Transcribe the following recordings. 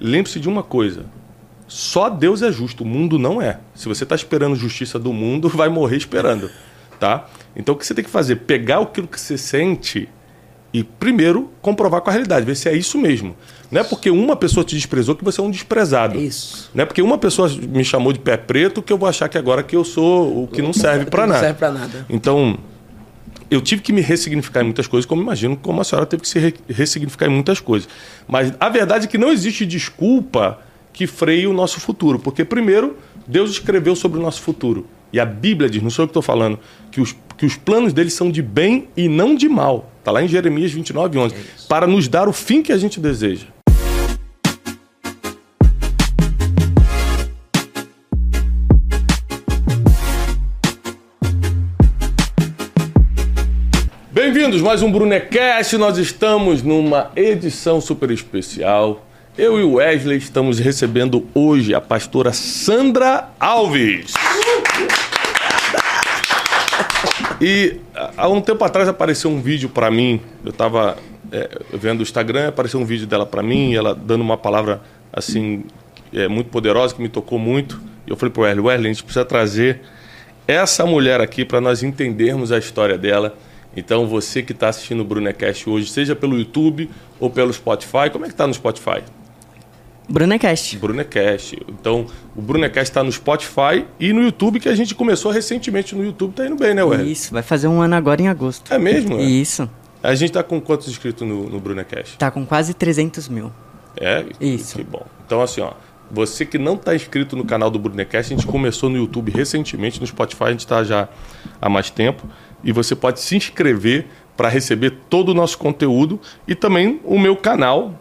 lembre-se de uma coisa: só Deus é justo, o mundo não é. Se você está esperando justiça do mundo, vai morrer esperando, tá? Então o que você tem que fazer? Pegar aquilo que você sente e primeiro comprovar com a realidade, ver se é isso mesmo. Não é porque uma pessoa te desprezou que você é um desprezado. É isso. Não é porque uma pessoa me chamou de pé preto que eu vou achar que agora que eu sou o que não serve para Não nada. serve pra nada. Então, eu tive que me ressignificar em muitas coisas, como imagino como a senhora teve que se re- ressignificar em muitas coisas. Mas a verdade é que não existe desculpa que freie o nosso futuro. Porque, primeiro, Deus escreveu sobre o nosso futuro. E a Bíblia diz, não sou eu que estou falando, que os, que os planos dele são de bem e não de mal. Está lá em Jeremias 29, 11. para nos dar o fim que a gente deseja. Bem-vindos, mais um Brunecast. Nós estamos numa edição super especial. Eu e o Wesley estamos recebendo hoje a pastora Sandra Alves. E há um tempo atrás apareceu um vídeo para mim. Eu estava vendo o Instagram, apareceu um vídeo dela para mim, ela dando uma palavra assim é, muito poderosa que me tocou muito. E eu falei para o Wesley, Wesley, a gente precisa trazer essa mulher aqui para nós entendermos a história dela. Então, você que está assistindo o Brunecast hoje, seja pelo YouTube ou pelo Spotify, como é que está no Spotify? Brunecast. Brunecast. Então, o Brunecast está no Spotify e no YouTube, que a gente começou recentemente no YouTube. Tá indo bem, né, Wesley? Isso, vai fazer um ano agora em agosto. É mesmo? É? Isso. A gente tá com quantos inscritos no, no Brunecast? Tá com quase 300 mil. É? Isso. Que bom. Então, assim, ó. Você que não está inscrito no canal do Brunecast, a gente começou no YouTube recentemente, no Spotify a gente está já há mais tempo. E você pode se inscrever para receber todo o nosso conteúdo e também o meu canal,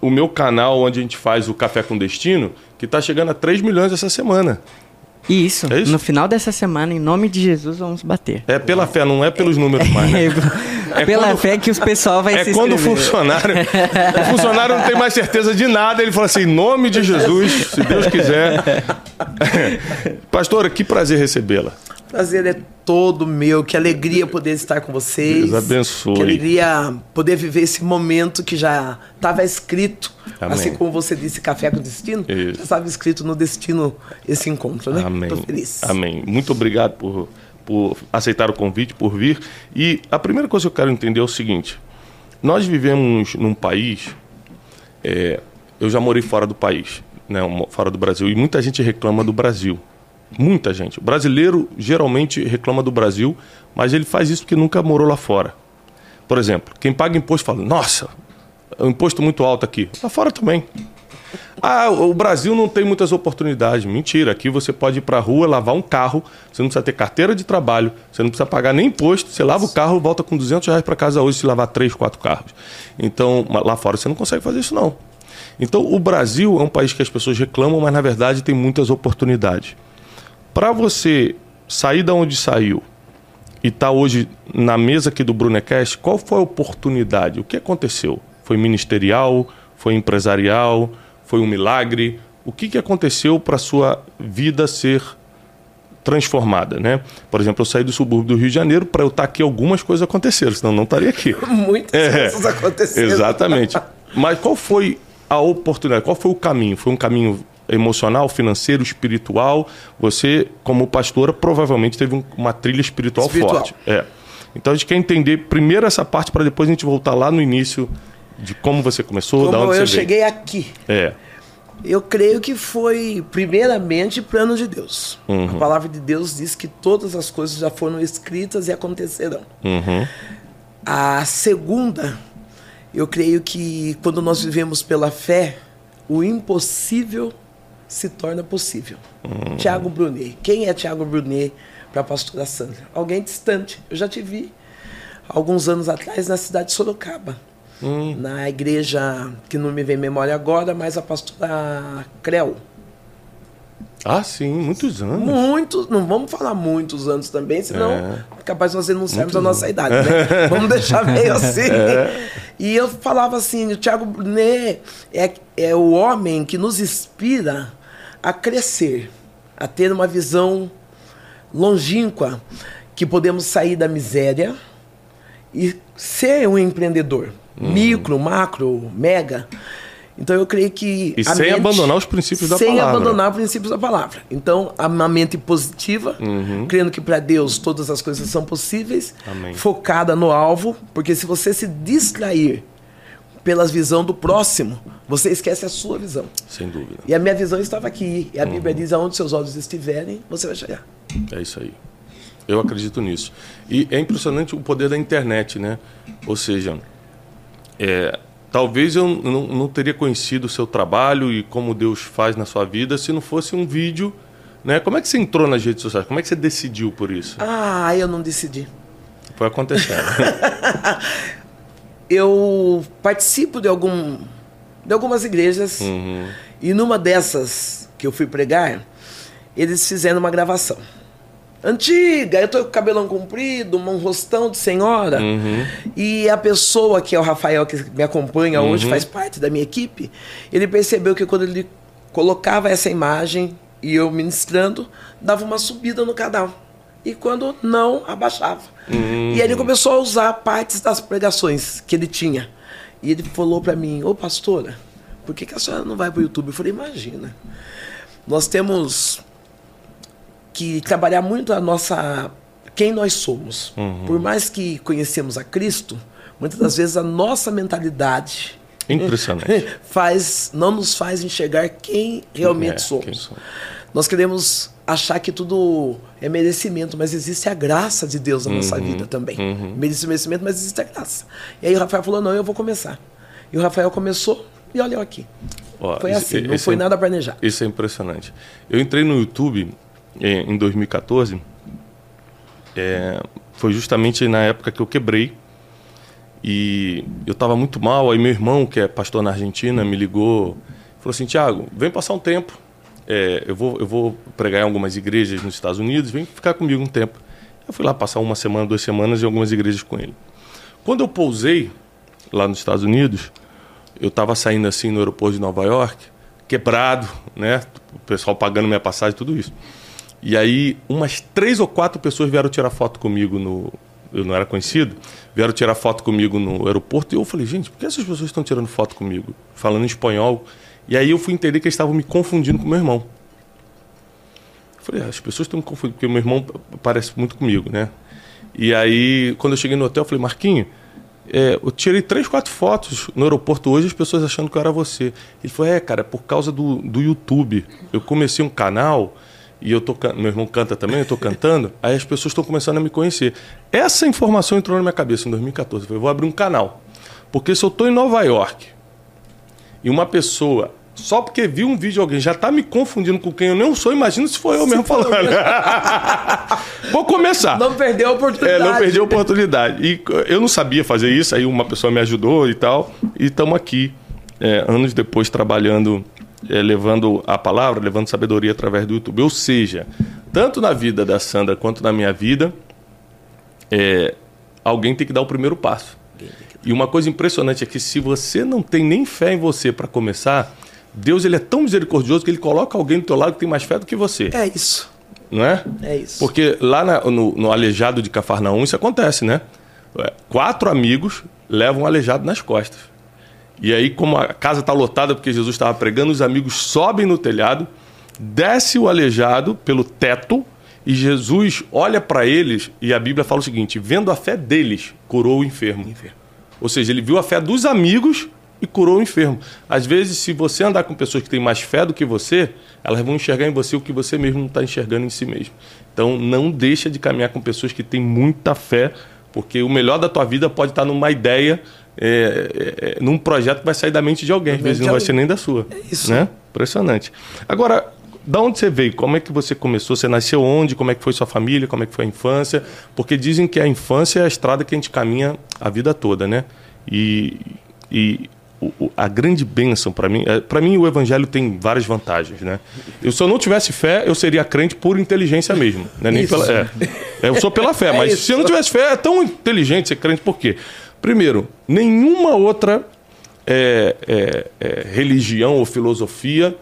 o meu canal onde a gente faz o Café com Destino, que está chegando a 3 milhões essa semana. E isso, É isso? no final dessa semana, em nome de Jesus, vamos bater. É pela fé, não é pelos números mais, né? É Pela quando- fé que os pessoal vai É se quando o funcionário, o funcionário não tem mais certeza de nada, ele fala assim, em nome de Jesus, se Deus quiser. Pastora, que prazer recebê-la. Prazer é todo meu. Que alegria poder estar com vocês. Deus abençoe. Que alegria poder viver esse momento que já estava escrito. Amém. Assim como você disse, Café com Destino. Isso. Já estava escrito no destino esse encontro, né? Amém. Tô feliz. Amém. Muito obrigado por, por aceitar o convite, por vir. E a primeira coisa que eu quero entender é o seguinte: nós vivemos num país. é, eu já morei fora do país, né, fora do Brasil, e muita gente reclama do Brasil. Muita gente. O brasileiro geralmente reclama do Brasil, mas ele faz isso porque nunca morou lá fora. Por exemplo, quem paga imposto fala: Nossa, o imposto muito alto aqui. Lá fora também. Ah, o Brasil não tem muitas oportunidades. Mentira, aqui você pode ir para a rua, lavar um carro, você não precisa ter carteira de trabalho, você não precisa pagar nem imposto, você lava o carro, volta com 200 reais para casa hoje se lavar três, quatro carros. Então, lá fora você não consegue fazer isso não. Então, o Brasil é um país que as pessoas reclamam, mas na verdade tem muitas oportunidades. Para você sair da onde saiu e estar hoje na mesa aqui do Brunecast, qual foi a oportunidade? O que aconteceu? Foi ministerial? Foi empresarial? Foi um milagre? O que, que aconteceu para a sua vida ser transformada, né? Por exemplo, eu saí do subúrbio do Rio de Janeiro para eu estar aqui, algumas coisas aconteceram, senão eu não estaria aqui. Muitas É, coisas aconteceram. Exatamente. Mas qual foi a oportunidade? Qual foi o caminho? Foi um caminho emocional, financeiro, espiritual? Você, como pastora, provavelmente teve um- uma trilha espiritual, Espiritual. forte. É. Então a gente quer entender primeiro essa parte para depois a gente voltar lá no início de como você começou, da Como onde eu você veio. cheguei aqui. É. Eu creio que foi, primeiramente, plano de Deus. Uhum. A palavra de Deus diz que todas as coisas já foram escritas e acontecerão. Uhum. A segunda, eu creio que quando nós vivemos pela fé, o impossível se torna possível. Tiago Brunet. Quem é Tiago Brunet para a pastora Sandra? Alguém distante. Eu já te vi alguns anos atrás na cidade de Sorocaba. Na igreja que não me vem memória agora, mas a pastora Creu. Ah, sim, muitos anos. Muitos, não vamos falar muitos anos também, senão É. é capaz de nós denunciarmos a nossa idade, né? vamos deixar meio assim. E eu falava assim, o Tiago Brunet é, é o homem que nos inspira a crescer, a ter uma visão longínqua, que podemos sair da miséria e ser um empreendedor, micro, macro, mega. Então eu creio que. E sem abandonar os princípios da sem palavra. Sem abandonar os princípios da palavra. Então, a uma mente positiva, Uhum. crendo que para Deus todas as coisas são possíveis, Amém. focada no alvo, porque se você se distrair pela visão do próximo, você esquece a sua visão. Sem dúvida. E a minha visão estava aqui. E a Uhum. Bíblia diz: aonde seus olhos estiverem, você vai chegar. É isso aí. Eu acredito nisso. E é impressionante o poder da internet, né? Ou seja, é, talvez eu não, não teria conhecido o seu trabalho e como Deus faz na sua vida se não fosse um vídeo. Né? Como é que você entrou nas redes sociais? Como é que você decidiu por isso? Ah, eu não decidi. Foi acontecendo. eu participo de algum de algumas igrejas Uhum. e numa dessas que eu fui pregar, eles fizeram uma gravação. Antiga, eu tô com o cabelão comprido, um rostão de senhora. Uhum. E a pessoa que é o Rafael, que me acompanha hoje, faz parte da minha equipe, ele percebeu que quando ele colocava essa imagem e eu ministrando, dava uma subida no canal. E quando não, abaixava. E aí ele começou a usar partes das pregações que ele tinha. E ele falou para mim, ô pastora, por que, que a senhora não vai pro YouTube? Eu falei, imagina. Nós temos que trabalhar muito a nossa quem nós somos. Por mais que conhecemos a Cristo, muitas das vezes a nossa mentalidade Impressionante. faz não nos faz enxergar quem realmente É, somos. quem somos. Nós queremos achar que tudo é merecimento, mas existe a graça de Deus na Uhum, nossa vida também. Merece merecimento, mas existe a graça. E aí o Rafael falou: "Não, eu vou começar". E o Rafael começou e olha eu aqui. Ó, Foi esse- assim, não esse foi é- nada planejado. Isso é impressionante. Eu entrei no YouTube eh, em 2014. eh, foi justamente na época que eu quebrei. E eu estava muito mal. Aí meu irmão, que é pastor na Argentina, me ligou. Falou assim, Tiago, vem passar um tempo. Eh, eu, vou, eu vou pregar em algumas igrejas nos Estados Unidos. Vem ficar comigo um tempo. Eu fui lá passar uma semana, duas semanas em algumas igrejas com ele. Quando eu pousei lá nos Estados Unidos, eu estava saindo assim no aeroporto de Nova York, quebrado, né? O pessoal pagando minha passagem, tudo isso. E aí, umas três ou quatro pessoas vieram tirar foto comigo no. Eu não era conhecido, vieram tirar foto comigo no aeroporto e eu falei, gente, por que essas pessoas estão tirando foto comigo? Falando em espanhol. E aí eu fui entender que eles estavam me confundindo com meu irmão. Eu falei, ah, as pessoas estão me confundindo, porque meu irmão parece muito comigo, né? E aí, quando eu cheguei no hotel, eu falei, Marquinho, é, eu tirei três, quatro fotos no aeroporto hoje, as pessoas achando que eu era você. Ele falou, é, cara, por causa do, do YouTube. Eu comecei um canal e eu tô meu irmão canta também, eu tô cantando, aí as pessoas estão começando a me conhecer. Essa informação entrou na minha cabeça em 2014. Eu falei, vou abrir um canal. Porque se eu tô em Nova York e uma pessoa, só porque viu um vídeo de alguém, já tá me confundindo com quem eu não sou, imagina se foi eu mesmo eu falando. vou começar. Não perdeu a É, oportunidade. não perdi a oportunidade. E eu não sabia fazer isso, aí uma pessoa me ajudou e tal. E estamos aqui, é, anos depois, trabalhando, é, levando a palavra, levando sabedoria através do YouTube. Ou seja, tanto na vida da Sandra quanto na minha vida, é, alguém tem que dar o primeiro passo. E uma coisa impressionante é que se você não tem nem fé em você para começar, Deus ele é tão misericordioso que ele coloca alguém do teu lado que tem mais fé do que você, É isso. não é? É isso. Porque lá na- no, no aleijado de Cafarnaum isso acontece, né? É, Quatro amigos levam um aleijado nas costas. E aí, como a casa está lotada porque Jesus estava pregando, os amigos sobem no telhado, desce o aleijado pelo teto e Jesus olha para eles e a Bíblia fala o seguinte: vendo a fé deles, curou o enfermo. Ou seja, ele viu a fé dos amigos e curou o enfermo. Às vezes, se você andar com pessoas que têm mais fé do que você, elas vão enxergar em você o que você mesmo não está enxergando em si mesmo. Então, não deixa de caminhar com pessoas que têm muita fé, porque o melhor da tua vida pode estar numa ideia, é, é, é, num projeto que vai sair da mente de alguém, às vezes não vai ser nem da sua. É isso. Né? Impressionante. Agora, da onde você veio? Como é que você começou? Você nasceu onde? Como é que foi sua família? Como é que foi a infância? Porque dizem que a infância é a estrada que a gente caminha a vida toda, né? E, e o- a grande bênção para mim, para mim o evangelho tem várias vantagens, né? Eu, se eu não tivesse fé, eu seria crente por inteligência mesmo, né? Nem Isso. pela, é. eu sou pela fé, É mas isso. se eu não tivesse fé, é tão inteligente ser crente por quê? Primeiro, nenhuma outra é, é, é, religião ou filosofia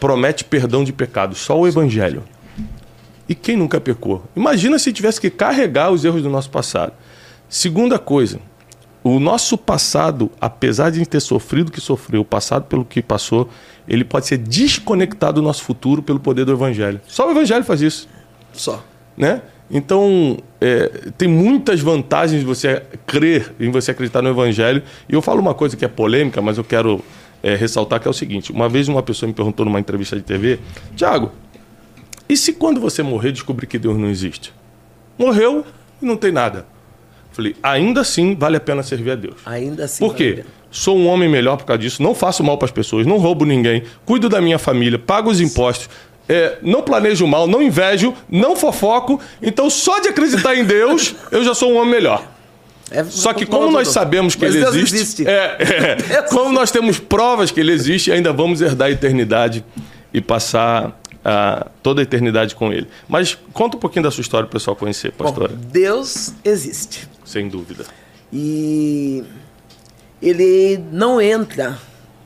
promete perdão de pecados, só o evangelho. E quem nunca pecou? Imagina se tivesse que carregar os erros do nosso passado. Segunda coisa, o nosso passado, apesar de ter sofrido o que sofreu, o passado pelo que passou, ele pode ser desconectado do nosso futuro pelo poder do Evangelho. Só o Evangelho faz isso. Só. Né? Então, é, tem muitas vantagens de você crer, em você acreditar no Evangelho. E eu falo uma coisa que é polêmica, mas eu quero é, ressaltar que é o seguinte: uma vez uma pessoa me perguntou numa entrevista de TV, Tiago, e se quando você morrer descobrir que Deus não existe? Morreu e não tem nada. Falei, ainda assim vale a pena servir a Deus. Ainda assim. Por quê? Sou um homem melhor por causa disso, não faço mal para as pessoas, não roubo ninguém, cuido da minha família, pago os impostos, é, não planejo mal, não invejo, não fofoco. Então, só de acreditar em Deus, eu já sou um homem melhor. É, só que como nós sabemos que ele Deus existe, existe. É, é, como nós temos provas que ele existe, ainda vamos herdar a eternidade e passar a, toda a eternidade com ele. Mas conta um pouquinho da sua história para o pessoal conhecer, pastora. Bom, Deus existe. Sem dúvida. E ele não entra,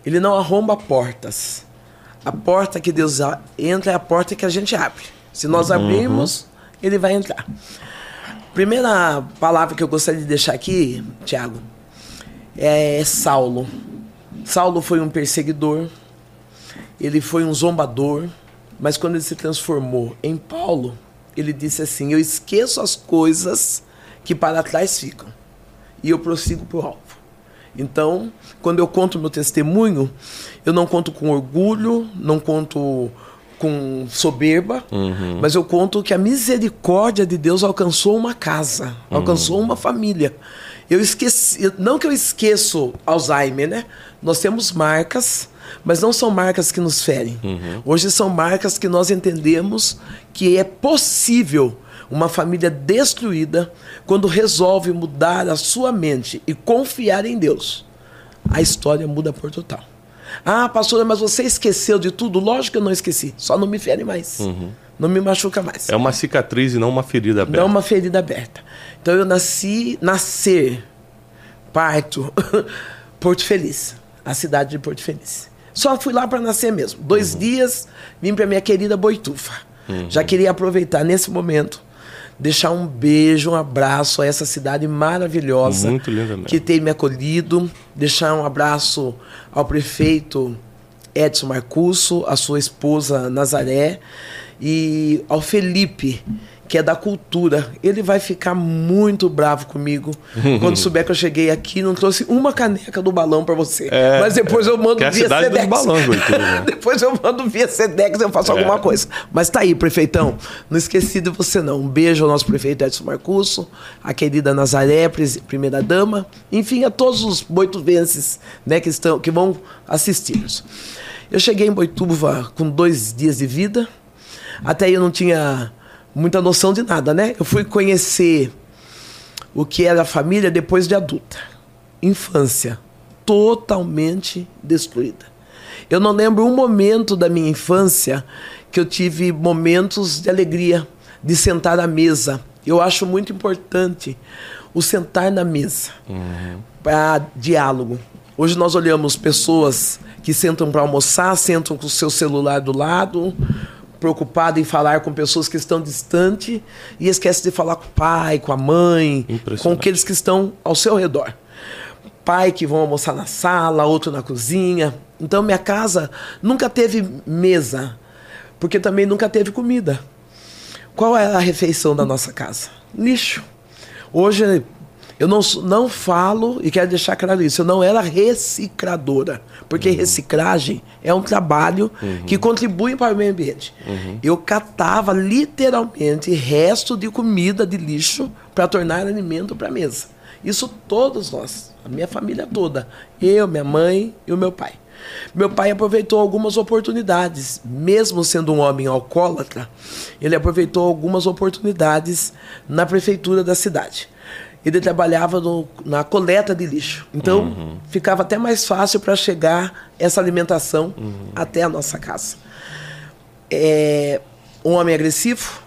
ele não arromba portas. A porta que Deus entra é a porta que a gente abre. Se nós uhum. abrirmos, ele vai entrar. Primeira palavra que eu gostaria de deixar aqui, Tiago, é Saulo. Saulo foi um perseguidor, ele foi um zombador, mas quando ele se transformou em Paulo, ele disse assim: Eu esqueço as coisas que para trás ficam e eu prossigo para o alvo. Então, quando eu conto meu testemunho, eu não conto com orgulho, não conto com soberba, uhum. mas eu conto que a misericórdia de Deus alcançou uma casa, uhum. alcançou uma família. Eu esqueci, não que eu esqueço Alzheimer, né? Nós temos marcas, mas não são marcas que nos ferem. Uhum. Hoje são marcas que nós entendemos que é possível uma família destruída, quando resolve mudar a sua mente e confiar em Deus, a história muda por total. Ah, pastora, mas você esqueceu de tudo? Lógico que eu não esqueci, só não me fere mais. Uhum. Não me machuca mais. É uma cicatriz e não uma ferida aberta. Não uma ferida aberta. Então eu nasci, nascer, parto, Porto Feliz, a cidade de Porto Feliz. Só fui lá para nascer mesmo. Dois uhum. dias, vim para minha querida Boitufa. Uhum. Já queria aproveitar nesse momento deixar um beijo, um abraço a essa cidade maravilhosa Muito linda mesmo. que tem me acolhido, deixar um abraço ao prefeito Edson Marcusso, a sua esposa Nazaré e ao Felipe, que é da cultura. Ele vai ficar muito bravo comigo quando souber que eu cheguei aqui não trouxe uma caneca do balão para você. É, Mas depois eu mando é via Sedex. Balões, né? depois eu mando via Sedex, eu faço é. alguma coisa. Mas tá aí, prefeitão. Não esqueci de você não. Um beijo ao nosso prefeito Edson Marcusso, a querida Nazaré, primeira dama, enfim, a todos os boituvenses, né, que estão que vão assistir-nos. Eu cheguei em Boituva com dois dias de vida. Até aí eu não tinha muita noção de nada, né? Eu fui conhecer o que era a família depois de adulta. Infância totalmente destruída. Eu não lembro um momento da minha infância que eu tive momentos de alegria, de sentar à mesa. Eu acho muito importante o sentar na mesa uhum. para diálogo. Hoje nós olhamos pessoas que sentam para almoçar, sentam com o seu celular do lado, preocupado em falar com pessoas que estão distantes e esquece de falar com o pai, com a mãe, com aqueles que estão ao seu redor. Pai que vão almoçar na sala, outro na cozinha. Então minha casa nunca teve mesa, porque também nunca teve comida. Qual é a refeição da nossa casa? Lixo. Hoje eu não, não falo, e quero deixar claro isso, eu não era recicladora, porque uhum. reciclagem é um trabalho uhum. que contribui para o meio ambiente. Uhum. Eu catava literalmente resto de comida de lixo para tornar alimento para a mesa. Isso todos nós, a minha família toda, eu, minha mãe e o meu pai. Meu pai aproveitou algumas oportunidades, mesmo sendo um homem alcoólatra, ele aproveitou algumas oportunidades na prefeitura da cidade ele trabalhava no, na coleta de lixo. Então, uhum. ficava até mais fácil para chegar essa alimentação uhum. até a nossa casa. É, um homem agressivo,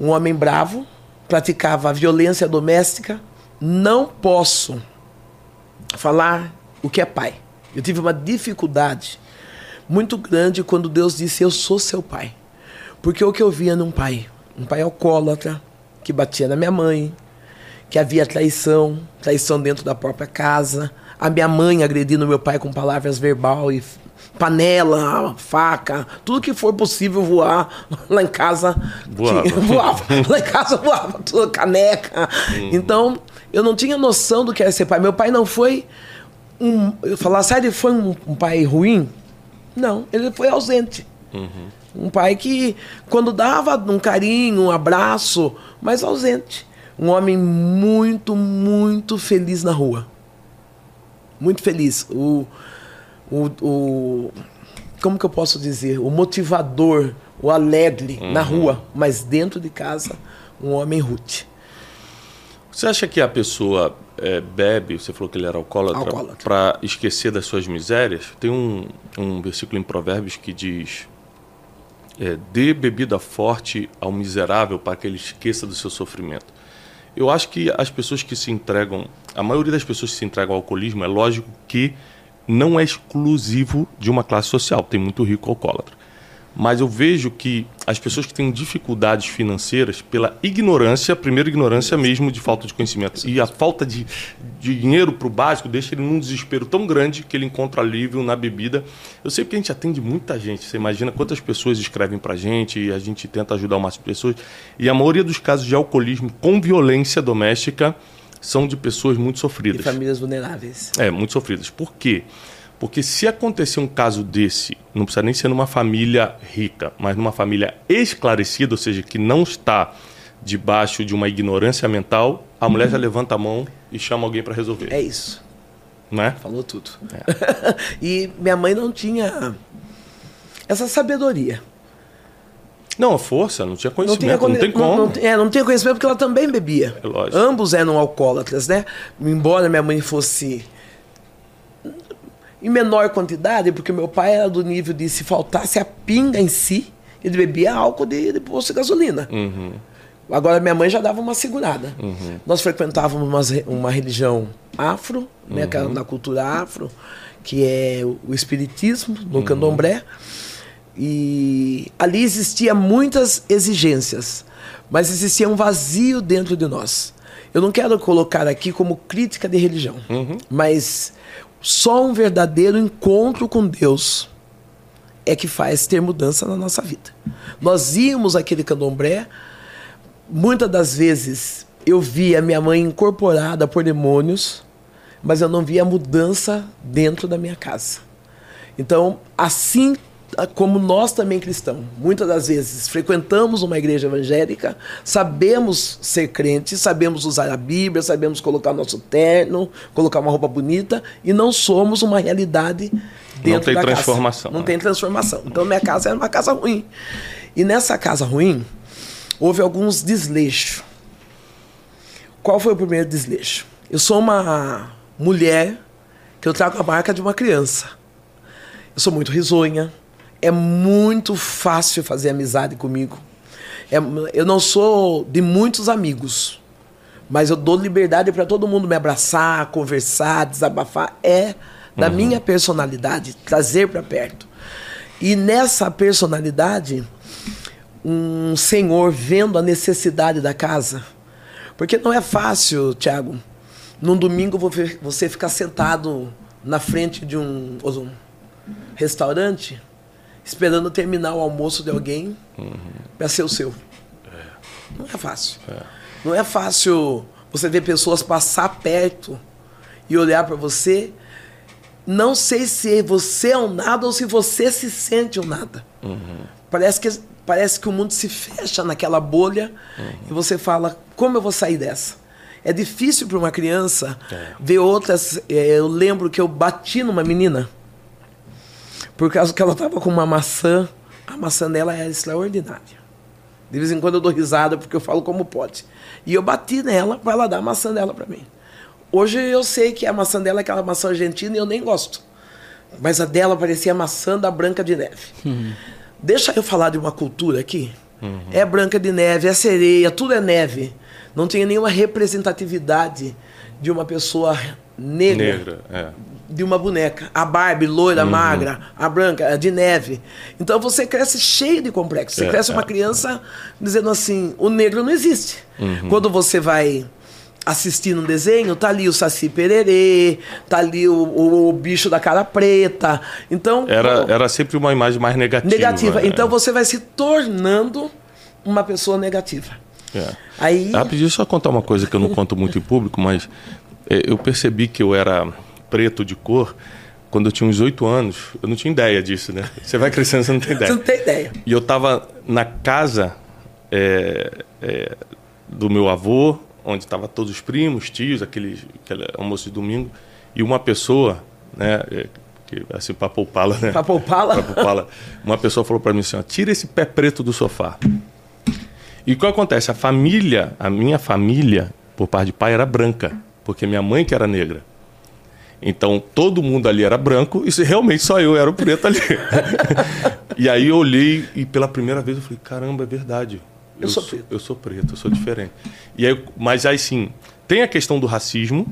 um homem bravo, praticava violência doméstica. Não posso falar o que é pai. Eu tive uma dificuldade muito grande quando Deus disse: Eu sou seu pai. Porque o que eu via num pai? Um pai alcoólatra, que batia na minha mãe, que havia traição, traição dentro da própria casa. A minha mãe agredindo meu pai com palavras verbal e panela, faca, tudo que for possível voar lá em casa Voava. tinha- voava. lá em casa voava, tudo, caneca. Então, eu não tinha noção do que era ser pai. Meu pai não foi um. Eu falar, sério, ele foi um, um pai ruim? Não, ele foi ausente. Um pai que, quando dava um carinho, um abraço, mas ausente. Um homem muito, muito feliz na rua. Muito feliz. O, o, o- como que eu posso dizer? O motivador, o alegre na rua, mas dentro de casa, um homem rude. Você acha que a pessoa é, bebe, você falou que ele era alcoólatra, Alcoólatra. para esquecer das suas misérias? Tem um, um versículo em Provérbios que diz: é, dê bebida forte ao miserável para que ele esqueça do seu sofrimento. Eu acho que as pessoas que se entregam, a maioria das pessoas que se entregam ao alcoolismo, é lógico que não é exclusivo de uma classe social, tem muito rico alcoólatra. Mas eu vejo que as pessoas que têm dificuldades financeiras, pela ignorância, primeiro ignorância mesmo de falta de conhecimento, e a falta de, de dinheiro para o básico deixa ele num desespero tão grande que ele encontra alívio na bebida. Eu sei que a gente atende muita gente, você imagina quantas pessoas escrevem para a gente e a gente tenta ajudar o máximo de pessoas. E a maioria dos casos de alcoolismo com violência doméstica são de pessoas muito E sofridas. famílias vulneráveis. É, muito sofridas. Por quê? Porque se acontecer um caso desse, não precisa nem ser numa família rica, mas numa família esclarecida, ou seja, que não está debaixo de uma ignorância mental, a mulher já levanta a mão e chama alguém para resolver. É isso. Né? Falou tudo. e minha mãe não tinha essa sabedoria. Não, a força, não tinha Não, conhecimento, tinha, não, conhe- tem como. Não, não- é, não tinha conhecimento porque ela também bebia. É lógico. Ambos eram alcoólatras, né? Embora minha mãe fosse em menor quantidade, porque meu pai era do nível de se faltasse a pinga em si, ele bebia álcool de, de posto de gasolina. Uhum. Agora minha mãe já dava uma segurada. Nós frequentávamos umas re- uma, religião afro, né, que é na cultura afro, que é o o espiritismo, no candomblé. E ali existia muitas exigências, mas existia um vazio dentro de nós. Eu não quero colocar aqui como crítica de religião, mas só um verdadeiro encontro com Deus é que faz ter mudança na nossa vida. Nós íamos àquele candomblé, muitas das vezes eu via minha mãe incorporada por demônios, mas eu não via mudança dentro da minha casa. Então, assim como nós também cristãos, muitas das vezes frequentamos uma igreja evangélica, sabemos ser crentes, sabemos usar a Bíblia, sabemos colocar nosso terno, colocar uma roupa bonita e não somos uma realidade dentro tem da casa. transformação, Não né? tem transformação. Então minha casa era uma casa ruim. E nessa casa ruim houve alguns desleixos. Qual foi o primeiro desleixo? Eu sou uma mulher que eu trago a marca de uma criança. Eu sou muito risonha. É muito fácil fazer amizade comigo. É- eu não sou de muitos amigos, mas eu dou liberdade para todo mundo me abraçar, conversar, desabafar. É da minha personalidade trazer para perto. E nessa personalidade, um senhor vendo a necessidade da casa, porque não é fácil, Tiago, num domingo vo- você ficar sentado na frente de um, um restaurante esperando terminar o almoço de alguém para ser o seu. Não é fácil. Não é fácil você ver pessoas passar perto e olhar para você. Não sei se você é um nada ou se você se sente um nada. Parece, que, parece que o mundo se fecha naquela bolha e você fala: como eu vou sair dessa? É difícil para uma criança ver outras. é, Eu lembro que eu bati numa menina por causa que ela estava com uma maçã. A maçã dela era extraordinária. De vez em quando eu dou risada porque eu falo como pode. E eu bati nela para ela dar a maçã dela para mim. Hoje eu sei que a maçã dela é aquela maçã argentina e eu nem gosto. Mas a dela parecia a maçã da Branca de Neve. Deixa eu falar de uma cultura aqui. É Branca de Neve, é sereia, tudo é neve. Não tinha nenhuma representatividade de uma pessoa negra Negra, é. De uma boneca. A Barbie, loira, magra, a branca, a de neve. Então você cresce cheio de complexo. Você É, cresce uma é. criança dizendo assim: o negro não existe. Quando você vai assistindo um desenho, tá ali o Saci Pererê, tá ali o, o bicho da cara preta. Então. Era, era sempre uma imagem mais negativa. Negativa. é. Então você vai se tornando uma pessoa negativa. É. Aí. Rapidinho, só contar uma coisa que eu não conto muito em público, mas é, eu percebi que eu era preto de cor quando eu tinha uns oito anos. Eu não tinha ideia disso, né? Você vai crescendo, você não tem ideia. Você não tem ideia. E eu tava na casa é, é, do meu avô, onde estavam todos os primos, tios, aquele, aquele almoço de domingo, e uma pessoa, né, é, que, assim, para poupá-la, né? Pra poupá-la? Pra poupá-la. Uma pessoa falou para mim assim, ó, tira esse pé preto do sofá. E o que acontece? A família, a minha família, por parte de pai, era branca, porque minha mãe que era negra. Então todo mundo ali era branco e realmente só eu era o preto ali. e aí eu olhei e pela primeira vez eu falei, caramba, é verdade. Eu sou preto. Eu sou preto, eu sou diferente. E aí, mas aí sim, tem a questão do racismo,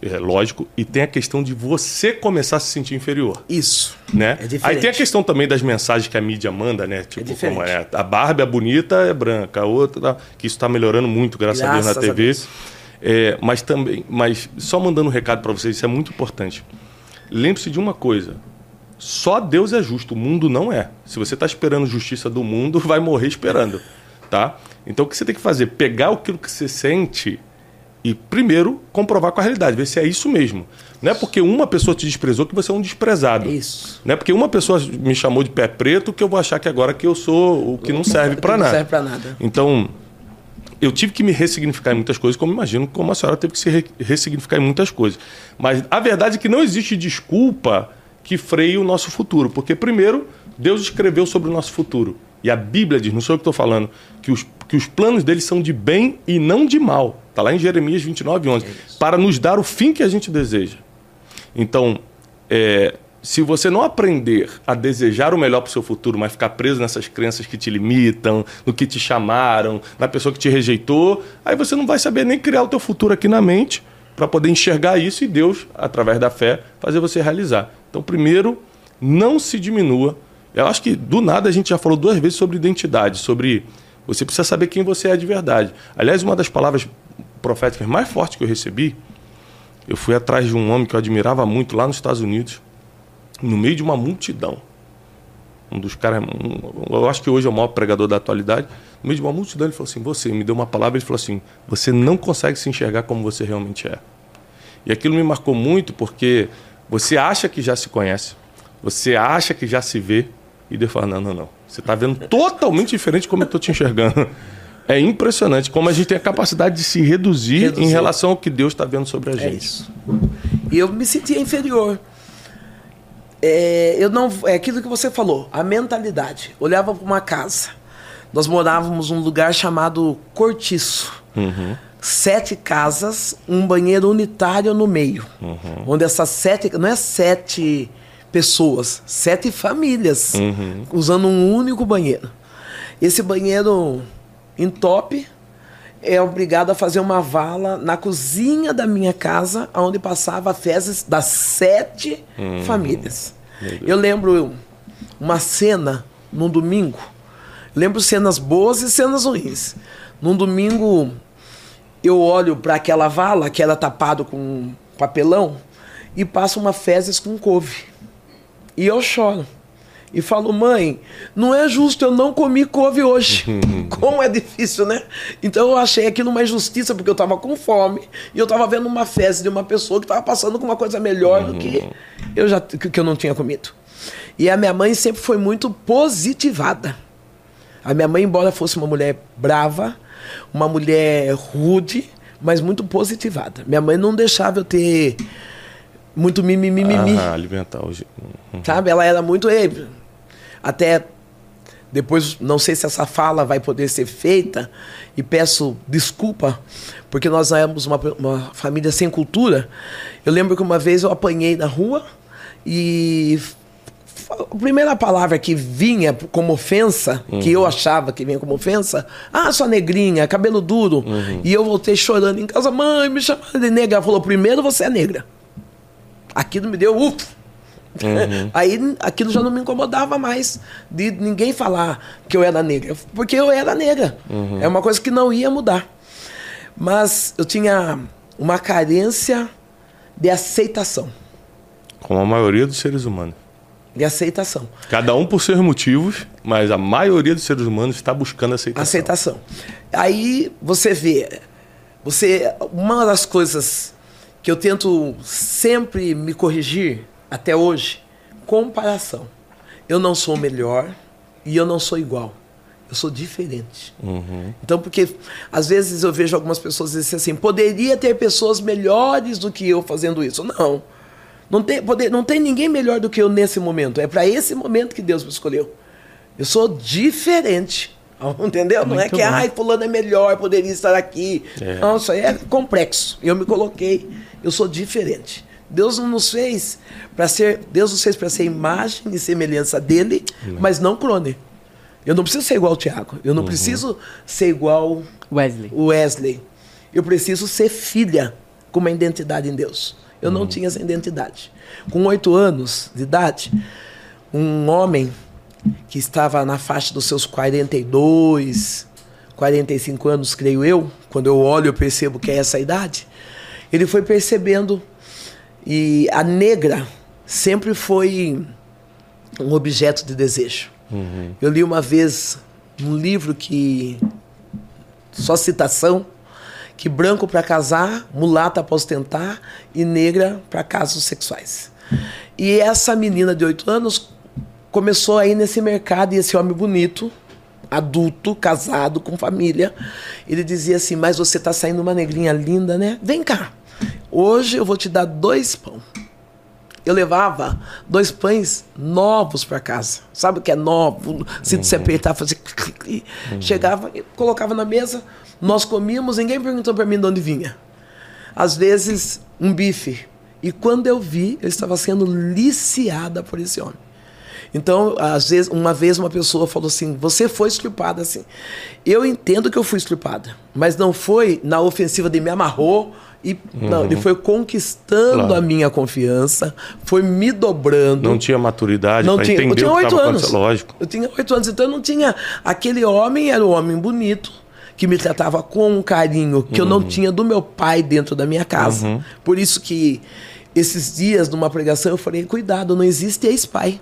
é lógico, e tem a questão de você começar a se sentir inferior. Isso. Né? É diferente. Aí tem a questão também das mensagens que a mídia manda, né? Tipo, diferente. como é. A Barbie é bonita, é branca, a outra. Que isso está melhorando muito, graças, a Deus, Graças na TV. Deus. É, mas também, mas só mandando um recado para vocês, isso é muito importante. Lembre-se de uma coisa: só Deus é justo, o mundo não é. Se você está esperando justiça do mundo, vai morrer esperando, tá? Então o que você tem que fazer? Pegar aquilo que você sente e primeiro comprovar com a realidade, ver se é isso mesmo. Não é porque uma pessoa te desprezou que você é um desprezado. Isso. Não é porque uma pessoa me chamou de pé preto que eu vou achar que agora que eu sou o que não serve para não nada. serve pra nada. Então, eu tive que me ressignificar em muitas coisas, como imagino como a senhora teve que se re- ressignificar em muitas coisas. Mas a verdade é que não existe desculpa que freie o nosso futuro. Porque, primeiro, Deus escreveu sobre o nosso futuro. E a Bíblia diz, não sou eu que estou falando, que os, que os planos dele são de bem e não de mal. Está lá em Jeremias 29, 11. para nos dar o fim que a gente deseja. Então, é, se você não aprender a desejar o melhor para o seu futuro, mas ficar preso nessas crenças que te limitam, no que te chamaram, na pessoa que te rejeitou, aí você não vai saber nem criar o teu futuro aqui na mente para poder enxergar isso e Deus, através da fé, fazer você realizar. Então, primeiro, não se diminua. Eu acho que do nada a gente já falou duas vezes sobre identidade, sobre você precisa saber quem você é de verdade. Aliás, uma das palavras proféticas mais fortes que eu recebi, eu fui atrás de um homem que eu admirava muito lá nos Estados Unidos, no meio de uma multidão. Um dos caras, um- eu acho que hoje é o maior pregador da atualidade. No meio de uma multidão, ele falou assim: Você me deu uma palavra, ele falou assim: Você não consegue se enxergar como você realmente é. E aquilo me marcou muito porque você acha que já se conhece, você acha que já se vê, e Deus fala: Não, não, não. Você está vendo totalmente diferente como eu estou te enxergando. É impressionante como a gente tem a capacidade de se reduzir, Reduzir. em relação ao que Deus está vendo sobre a É gente. isso. E eu me sentia inferior. É, eu não, é aquilo que você falou, a mentalidade. Olhava para uma casa. Nós morávamos num lugar chamado Cortiço. Sete casas, um banheiro unitário no meio. Onde essas sete. Não é sete pessoas, sete famílias usando um único banheiro. Esse banheiro entope é obrigado a fazer uma vala na cozinha da minha casa, onde passava fezes das sete famílias. Eu lembro uma cena num domingo. Lembro cenas boas e cenas ruins. Num domingo, eu olho para aquela vala que era tapado com papelão e passa uma fezes com couve. E eu choro. E falo, mãe, não é justo, eu não comi couve hoje. Como é difícil, né? Então eu achei aquilo uma injustiça, porque eu tava com fome e eu tava vendo uma fezes de uma pessoa que tava passando com uma coisa melhor do que eu já que eu não tinha comido. E a minha mãe sempre foi muito positivada. A minha mãe, embora fosse uma mulher brava, uma mulher rude, mas muito positivada. Minha mãe não deixava eu ter muito mimimi. Ah, alimentar hoje. Sabe? Ela era muito. Até depois, não sei se essa fala vai poder ser feita, e peço desculpa, porque nós éramos uma, uma família sem cultura. Eu lembro que uma vez eu apanhei na rua e a primeira palavra que vinha como ofensa, que eu achava que vinha como ofensa, ah, sua negrinha, cabelo duro. E eu voltei chorando em casa, mãe, me chamaram de negra. Ela falou, primeiro você é negra. Aquilo me deu ufa. Aí aquilo já não me incomodava mais de ninguém falar que eu era negra, porque eu era negra. É uma coisa que não ia mudar. Mas eu tinha uma carência de aceitação. Como a maioria dos seres humanos. De aceitação. Cada um por seus motivos, mas a maioria dos seres humanos está buscando aceitação. Aceitação. Aí você vê, você uma das coisas que eu tento sempre me corrigir até hoje, comparação. Eu não sou melhor e eu não sou igual. Eu sou diferente. Uhum. Então, porque às vezes eu vejo algumas pessoas dizendo assim: poderia ter pessoas melhores do que eu fazendo isso. Não. Não tem, poder, não tem ninguém melhor do que eu nesse momento. É para esse momento que Deus me escolheu. Eu sou diferente. Entendeu? Não é Muito que, bom. ai, fulano é melhor, poderia estar aqui. É. Não, isso aí é complexo. Eu me coloquei, eu sou diferente. Deus não nos fez para ser, Deus nos fez para ser imagem e semelhança dele, mas não clone. Eu não preciso ser igual ao Tiago. Eu não preciso ser igual Wesley. o Wesley. Eu preciso ser filha com uma identidade em Deus. Eu não tinha essa identidade. Com oito anos de idade, um homem que estava na faixa dos seus 42, 45 anos, creio eu, quando eu olho eu percebo que é essa idade, ele foi percebendo e a negra sempre foi um objeto de desejo. Eu li uma vez um livro que só citação que branco para casar, mulata para ostentar e negra para casos sexuais. E essa menina de oito anos começou aí nesse mercado e esse homem bonito, adulto, casado, com família, ele dizia assim: Mas você tá saindo uma negrinha linda, né? Vem cá, hoje eu vou te dar dois pão. Eu levava dois pães novos para casa. Sabe o que é novo? Se você apertar, fazia. Chegava e colocava na mesa. Nós comíamos, ninguém perguntou para mim de onde vinha. Às vezes, um bife. E quando eu vi, eu estava sendo liciada por esse homem. Então, às vezes, uma vez uma pessoa falou assim: "Você foi estripada assim". Eu entendo que eu fui estripada, mas não foi na ofensiva de me amarrou e não, ele foi conquistando Claro. a minha confiança, foi me dobrando. Não tinha maturidade Não tinha. entender Eu tinha oito anos. Lógico. Eu tinha oito anos, então eu não tinha. Aquele homem era um homem bonito, que me tratava com um carinho que eu Uhum. não tinha do meu pai dentro da minha casa. Por isso que esses dias, numa pregação, eu falei: cuidado, não existe ex-pai.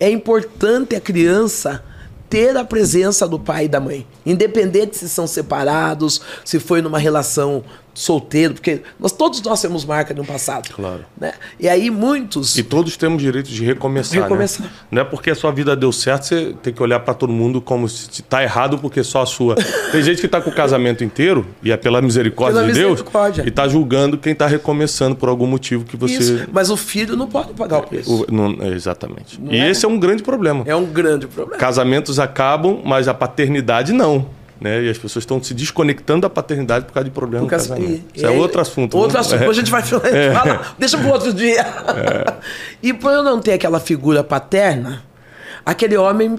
É importante a criança ter a presença do pai e da mãe, independente se são separados, se foi numa relação solteiro, porque nós todos nós temos marca de um passado. Claro. Né? E aí muitos E todos temos direito de recomeçar. Recomeçar. Né? Não é porque a sua vida deu certo, você tem que olhar para todo mundo como se tá errado porque só a sua. Tem gente que tá com o casamento inteiro, e é pela misericórdia Pela de Deus, misericórdia. e tá julgando quem tá recomeçando por algum motivo que você. Isso. Mas o filho não pode pagar o preço. O- não- é, exatamente. Não e é? esse é um grande problema. É um grande problema. Casamentos acabam, mas a paternidade não. Né? E as pessoas estão se desconectando da paternidade por causa de problema Por causa- no casamento. e- Isso é e- outro assunto. Outro né? assunto. É. A gente vai falar. Deixa para outro dia. E por eu não ter aquela figura paterna, aquele homem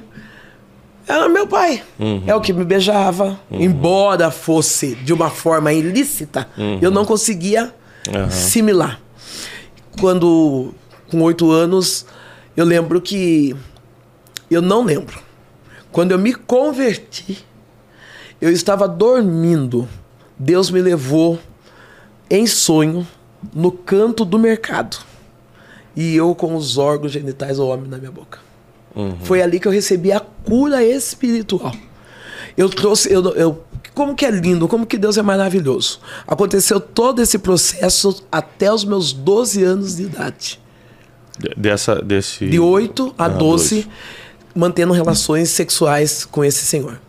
era meu pai. Uhum. É o que me beijava. Embora fosse de uma forma ilícita, Uhum. eu não conseguia assimilar. Quando, com oito anos, eu lembro que. Eu não lembro. Quando eu me converti, eu estava dormindo. Deus me levou em sonho no canto do mercado. E eu com os órgãos genitais do homem na minha boca. Foi ali que eu recebi a cura espiritual. Eu trouxe. Eu, eu, como que é lindo, como que Deus é maravilhoso. Aconteceu todo esse processo até os meus 12 anos de idade. De- Dessa, desse... De 8 a Ah, 12, dois. mantendo relações sexuais com esse senhor.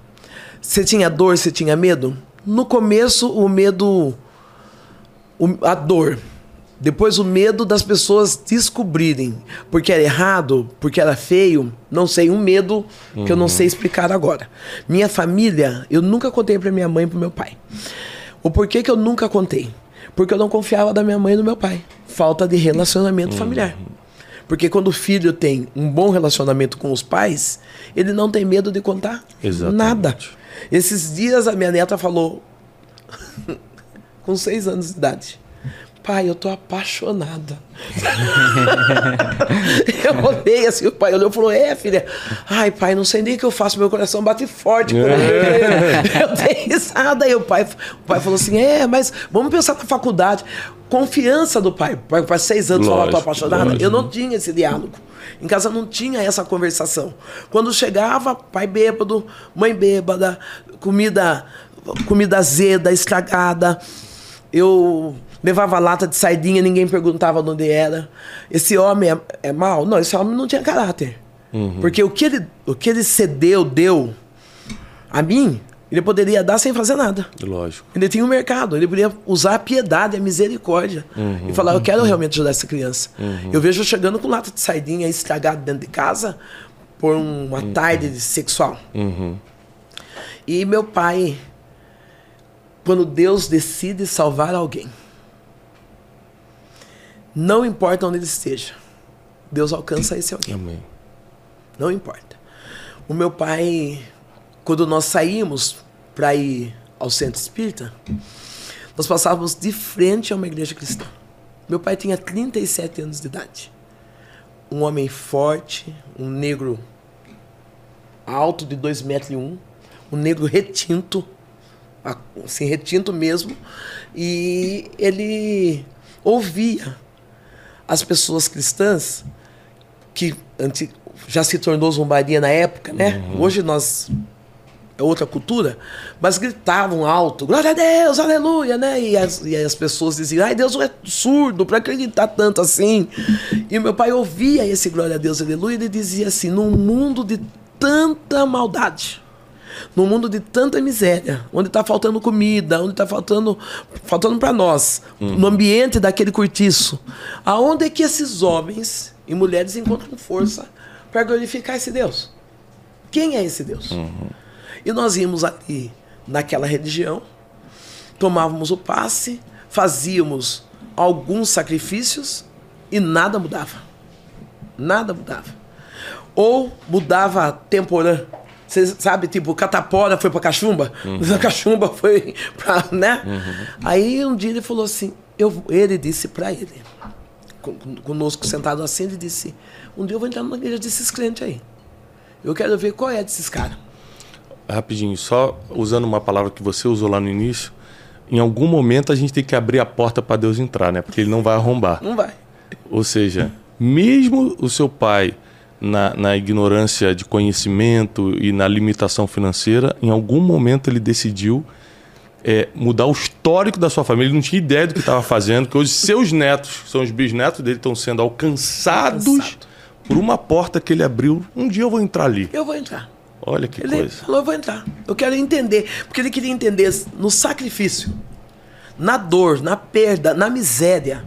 Você tinha dor, você tinha medo? No começo, o medo. o- a dor. Depois, o medo das pessoas descobrirem. Porque era errado, porque era feio. Não sei, um medo que eu não sei explicar agora. Minha família, eu nunca contei para minha mãe e pro meu pai. O porquê que eu nunca contei? Porque eu não confiava da minha mãe e do meu pai. Falta de relacionamento familiar. Porque quando o filho tem um bom relacionamento com os pais, ele não tem medo de contar Exatamente. nada. Esses dias a minha neta falou, com seis anos de idade, pai, eu tô apaixonada. eu olhei assim, o pai olhou e falou: É, filha. Ai, pai, não sei nem o que eu faço, meu coração bate forte ele. eu dei risada. Aí o pai, o pai falou assim: É, mas vamos pensar na faculdade. Confiança do pai. Pai, para seis anos falar, tô apaixonada. Lógico. Eu não tinha esse diálogo. Em casa não tinha essa conversação. Quando chegava, pai bêbado, mãe bêbada, comida, comida azeda, estragada. Eu levava lata de sardinha, ninguém perguntava de onde era. Esse homem é, é mau? Não, esse homem não tinha caráter. Uhum. Porque o que, ele, o que ele cedeu, deu a mim, ele poderia dar sem fazer nada. Lógico. Ele tinha um mercado, ele poderia usar a piedade, a misericórdia. Uhum, e falar, eu quero uhum. realmente ajudar essa criança. Uhum. Eu vejo chegando com lata de sardinha estragada dentro de casa por uma uhum. tarde sexual. Uhum. E meu pai, quando Deus decide salvar alguém, não importa onde ele esteja, Deus alcança esse alguém. Amém. Não importa. O meu pai quando nós saímos para ir ao centro espírita, nós passávamos de frente a uma igreja cristã. Meu pai tinha 37 anos de idade. Um homem forte, um negro alto de 2 metros e um, um negro retinto, assim, retinto mesmo, e ele ouvia as pessoas cristãs que já se tornou zombaria na época, né? Uhum. Hoje nós é outra cultura, mas gritavam alto, glória a Deus, aleluia, né? E as, e as pessoas diziam, ai, Deus é surdo para acreditar tanto assim. E meu pai ouvia esse glória a Deus, aleluia, e ele dizia assim: num mundo de tanta maldade, num mundo de tanta miséria, onde está faltando comida, onde está faltando, faltando para nós, uhum. no ambiente daquele cortiço, aonde é que esses homens e mulheres encontram força para glorificar esse Deus? Quem é esse Deus? Uhum. E nós íamos ali naquela religião, tomávamos o passe, fazíamos alguns sacrifícios e nada mudava. Nada mudava. Ou mudava temporã. Você sabe, tipo, Catapora foi para Cachumba, uhum. a Cachumba foi para, né? Uhum. Aí um dia ele falou assim, eu, ele disse para ele, conosco sentado assim, ele disse, um dia eu vou entrar numa igreja desses crentes aí. Eu quero ver qual é desses caras rapidinho, só usando uma palavra que você usou lá no início, em algum momento a gente tem que abrir a porta para Deus entrar, né? Porque ele não vai arrombar. Não vai. Ou seja, mesmo o seu pai na, na ignorância de conhecimento e na limitação financeira, em algum momento ele decidiu é, mudar o histórico da sua família. Ele não tinha ideia do que estava fazendo, que hoje seus netos, são os bisnetos dele, estão sendo alcançados Alcançado. por uma porta que ele abriu. Um dia eu vou entrar ali. Eu vou entrar. Olha que ele coisa. falou: eu vou entrar. Eu quero entender. Porque ele queria entender no sacrifício, na dor, na perda, na miséria,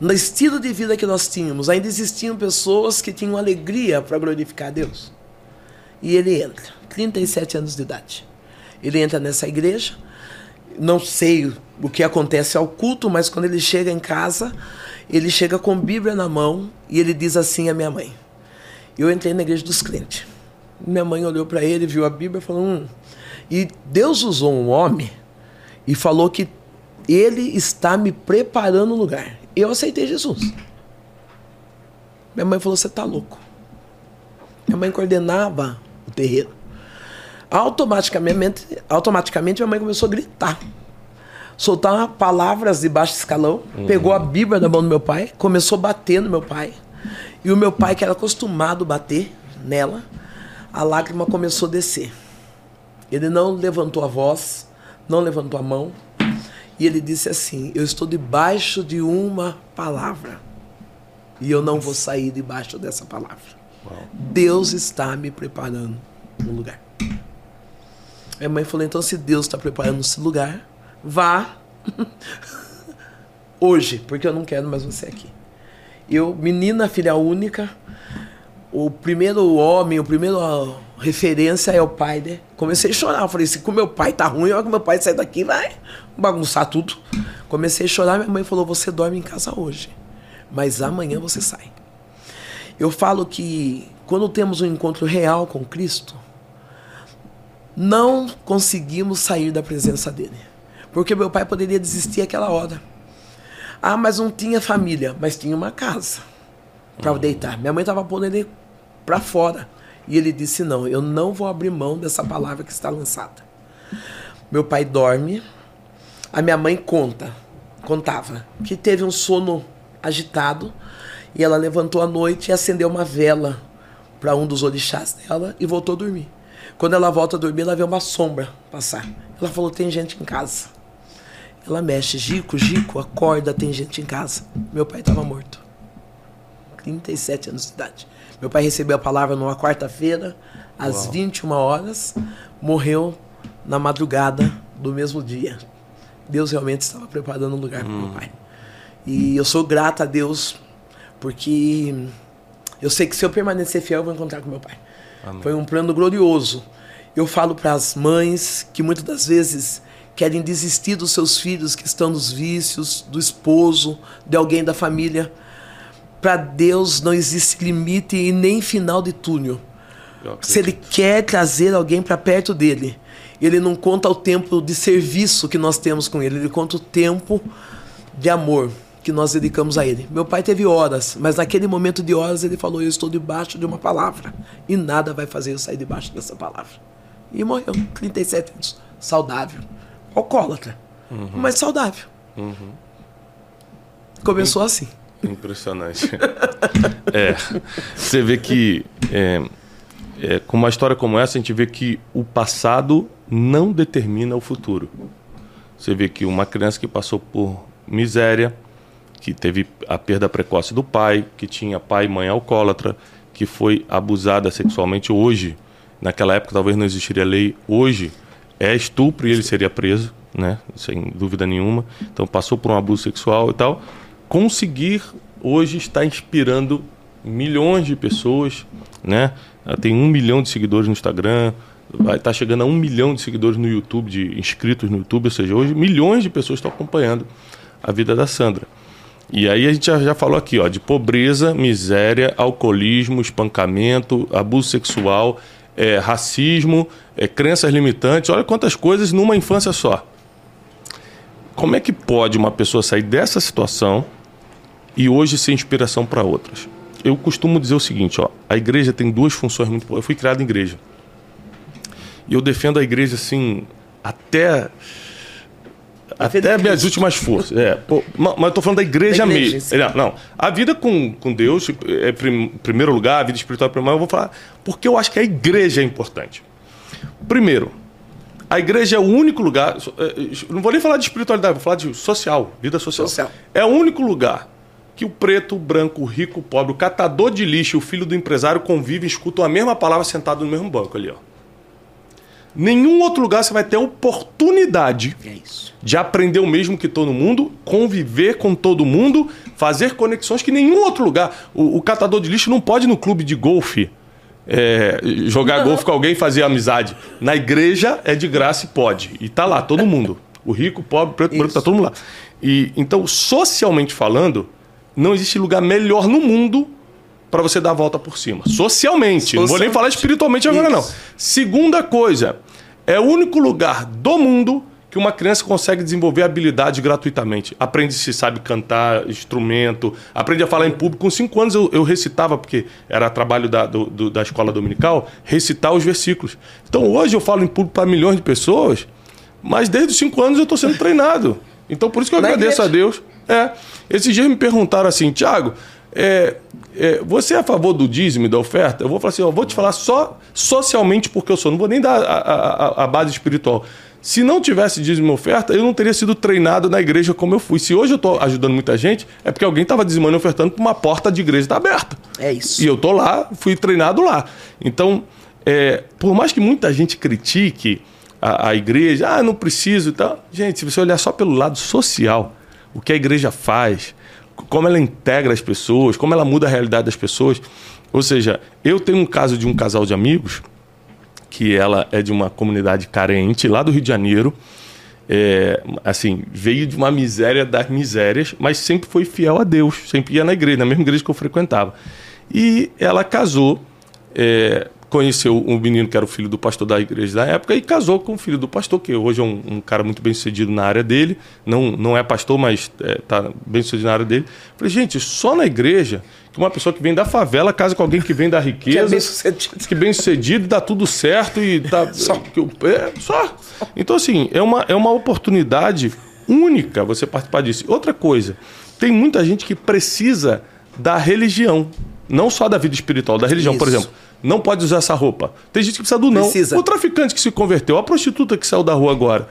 no estilo de vida que nós tínhamos. Ainda existiam pessoas que tinham alegria para glorificar a Deus. E ele entra, 37 anos de idade. Ele entra nessa igreja. Não sei o que acontece ao culto, mas quando ele chega em casa, ele chega com Bíblia na mão e ele diz assim à minha mãe: Eu entrei na igreja dos crentes. Minha mãe olhou para ele, viu a Bíblia e falou: hum. E Deus usou um homem e falou que ele está me preparando o lugar. Eu aceitei Jesus. Minha mãe falou: Você está louco. Minha mãe coordenava o terreiro. Automaticamente, automaticamente minha mãe começou a gritar. Soltar palavras de baixo escalão. Uhum. Pegou a Bíblia da mão do meu pai, começou a bater no meu pai. E o meu pai, que era acostumado a bater nela, a lágrima começou a descer. Ele não levantou a voz, não levantou a mão, e ele disse assim: Eu estou debaixo de uma palavra, e eu não vou sair debaixo dessa palavra. Uau. Deus está me preparando um lugar. Minha mãe falou: Então, se Deus está preparando esse lugar, vá hoje, porque eu não quero mais você aqui. Eu, menina, filha única, o primeiro homem, o primeiro referência é o pai, né? Comecei a chorar. Falei, se com meu pai tá ruim, hora que meu pai sair daqui, vai bagunçar tudo. Comecei a chorar, minha mãe falou, você dorme em casa hoje, mas amanhã você sai. Eu falo que quando temos um encontro real com Cristo, não conseguimos sair da presença dele. Porque meu pai poderia desistir aquela hora. Ah, mas não tinha família, mas tinha uma casa para Uhum. deitar. Minha mãe estava pondo ele para fora. E ele disse: Não, eu não vou abrir mão dessa palavra que está lançada. Meu pai dorme. A minha mãe conta, contava, que teve um sono agitado e ela levantou à noite e acendeu uma vela para um dos orixás dela e voltou a dormir. Quando ela volta a dormir, ela vê uma sombra passar. Ela falou: Tem gente em casa. Ela mexe, Gico, Gico, acorda, tem gente em casa. Meu pai estava morto. 37 anos de idade. Meu pai recebeu a palavra numa quarta-feira, às 21 horas, morreu na madrugada do mesmo dia. Deus realmente estava preparando um lugar para meu pai. E eu sou grato a Deus, porque eu sei que se eu permanecer fiel, eu vou encontrar com meu pai. Foi um plano glorioso. Eu falo para as mães que muitas das vezes querem desistir dos seus filhos que estão nos vícios, do esposo, de alguém da família. Para Deus não existe limite e nem final de túnel. Se ele quer trazer alguém para perto dele, ele não conta o tempo de serviço que nós temos com ele, ele conta o tempo de amor que nós dedicamos a ele. Meu pai teve horas, mas naquele momento de horas ele falou: Eu estou debaixo de uma palavra e nada vai fazer eu sair debaixo dessa palavra. E morreu, 37 anos, saudável, alcoólatra, mas saudável. Começou assim. Impressionante. é. Você vê que é, é, com uma história como essa, a gente vê que o passado não determina o futuro. Você vê que uma criança que passou por miséria, que teve a perda precoce do pai, que tinha pai e mãe alcoólatra, que foi abusada sexualmente hoje, naquela época talvez não existiria lei, hoje é estupro e ele seria preso, né? Sem dúvida nenhuma. Então passou por um abuso sexual e tal. Conseguir hoje está inspirando milhões de pessoas, né? Ela tem um milhão de seguidores no Instagram, vai estar chegando a um milhão de seguidores no YouTube, de inscritos no YouTube, ou seja, hoje milhões de pessoas estão acompanhando a vida da Sandra. E aí a gente já, já falou aqui, ó, de pobreza, miséria, alcoolismo, espancamento, abuso sexual, é, racismo, é, crenças limitantes. Olha quantas coisas numa infância só. Como é que pode uma pessoa sair dessa situação e hoje ser inspiração para outras? Eu costumo dizer o seguinte, ó, a igreja tem duas funções muito. Eu fui criado em igreja. E eu defendo a igreja assim até até minhas últimas forças. É, pô, ma- mas eu tô falando da igreja, Da igreja, mesmo. Não, não. A vida com, com Deus é prim, primeiro lugar, a vida espiritual é primeiro, eu vou falar porque eu acho que a igreja é importante. Primeiro, a igreja é o único lugar. eh, Não vou nem falar de espiritualidade, vou falar de social, vida social. Social. É o único lugar que o preto, o branco, o rico, o pobre, o catador de lixo o filho do empresário convivem e escutam a mesma palavra sentado no mesmo banco ali, ó. Nenhum outro lugar você vai ter a oportunidade É de aprender o mesmo que todo mundo, conviver com todo mundo, fazer conexões que nenhum outro lugar. O, o catador de lixo não pode ir no clube de golfe é, jogar golfe com alguém e fazer amizade. Na igreja é de graça e pode. E tá lá, todo mundo. O rico, o pobre, o preto, o branco, tá todo mundo lá. E, então, socialmente falando, não existe lugar melhor no mundo para você dar a volta por cima. Socialmente. Não vou nem Socialmente. falar espiritualmente agora, não. Isso. Segunda coisa, é o único lugar do mundo que uma criança consegue desenvolver habilidade gratuitamente. Aprende se sabe cantar instrumento, aprende a falar em público. Com cinco anos eu, eu recitava, porque era trabalho da, do- do- da escola dominical, recitar os versículos. Então hoje eu falo em público para milhões de pessoas, mas desde os cinco anos eu estou sendo treinado. Então por isso que eu Na agradeço igreja. a Deus. É, esses dias me perguntaram assim, Tiago, é, é, você é a favor do dízimo e da oferta? Eu vou falar assim, ó, vou te falar só socialmente porque eu sou, não vou nem dar a, a- a- base espiritual. Se não tivesse dízimo e oferta, eu não teria sido treinado na igreja como eu fui. Se hoje eu estou ajudando muita gente, é porque alguém estava dizimando e ofertando para uma porta de igreja estar aberta. É isso. E eu tô lá, fui treinado lá. Então, é, por mais que muita gente critique a, a igreja, ah, não preciso e tal. Gente, se você olhar só pelo lado social, o que a igreja faz, como ela integra as pessoas, como ela muda a realidade das pessoas. Ou seja, eu tenho um caso de um casal de amigos que ela é de uma comunidade carente lá do Rio de Janeiro. É, assim, veio de uma miséria das misérias, mas sempre foi fiel a Deus, sempre ia na igreja, na mesma igreja que eu frequentava. E ela casou, é, conheceu um menino que era o filho do pastor da igreja da época e casou com o filho do pastor, que hoje é um, um cara muito bem sucedido na área dele. Não, não é pastor, mas está é, bem sucedido na área dele. Falei, gente, só na igreja que uma pessoa que vem da favela casa com alguém que vem da riqueza. Que é bem sucedido. Que bem sucedido, dá tudo certo e tá. só. É, só. Então, assim, é uma, é uma oportunidade única você participar disso. Outra coisa, tem muita gente que precisa da religião. Não só da vida espiritual, da religião. Isso. Por exemplo, não pode usar essa roupa. Tem gente que precisa do não. Precisa. O traficante que se converteu, a prostituta que saiu da rua agora.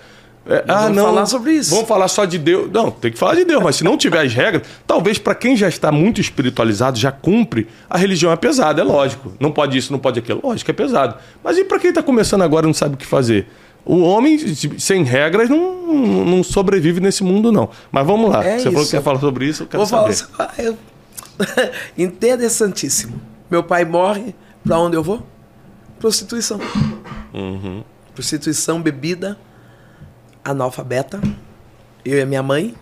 É, ah, vamos não. falar sobre isso. Vamos falar só de Deus. Não, tem que falar de Deus, mas se não tiver as regras, talvez para quem já está muito espiritualizado, já cumpre, a religião é pesada, é lógico. Não pode isso, não pode aquilo. Lógico, é pesado. Mas e para quem está começando agora e não sabe o que fazer? O homem sem regras não, não sobrevive nesse mundo, não. Mas vamos lá. É Você isso. falou que quer falar sobre isso, eu quero Vou saber. Falar, eu... Interessantíssimo. Meu pai morre, para onde eu vou? Prostituição. Uhum. Prostituição, bebida, analfabeta, eu e a minha mãe.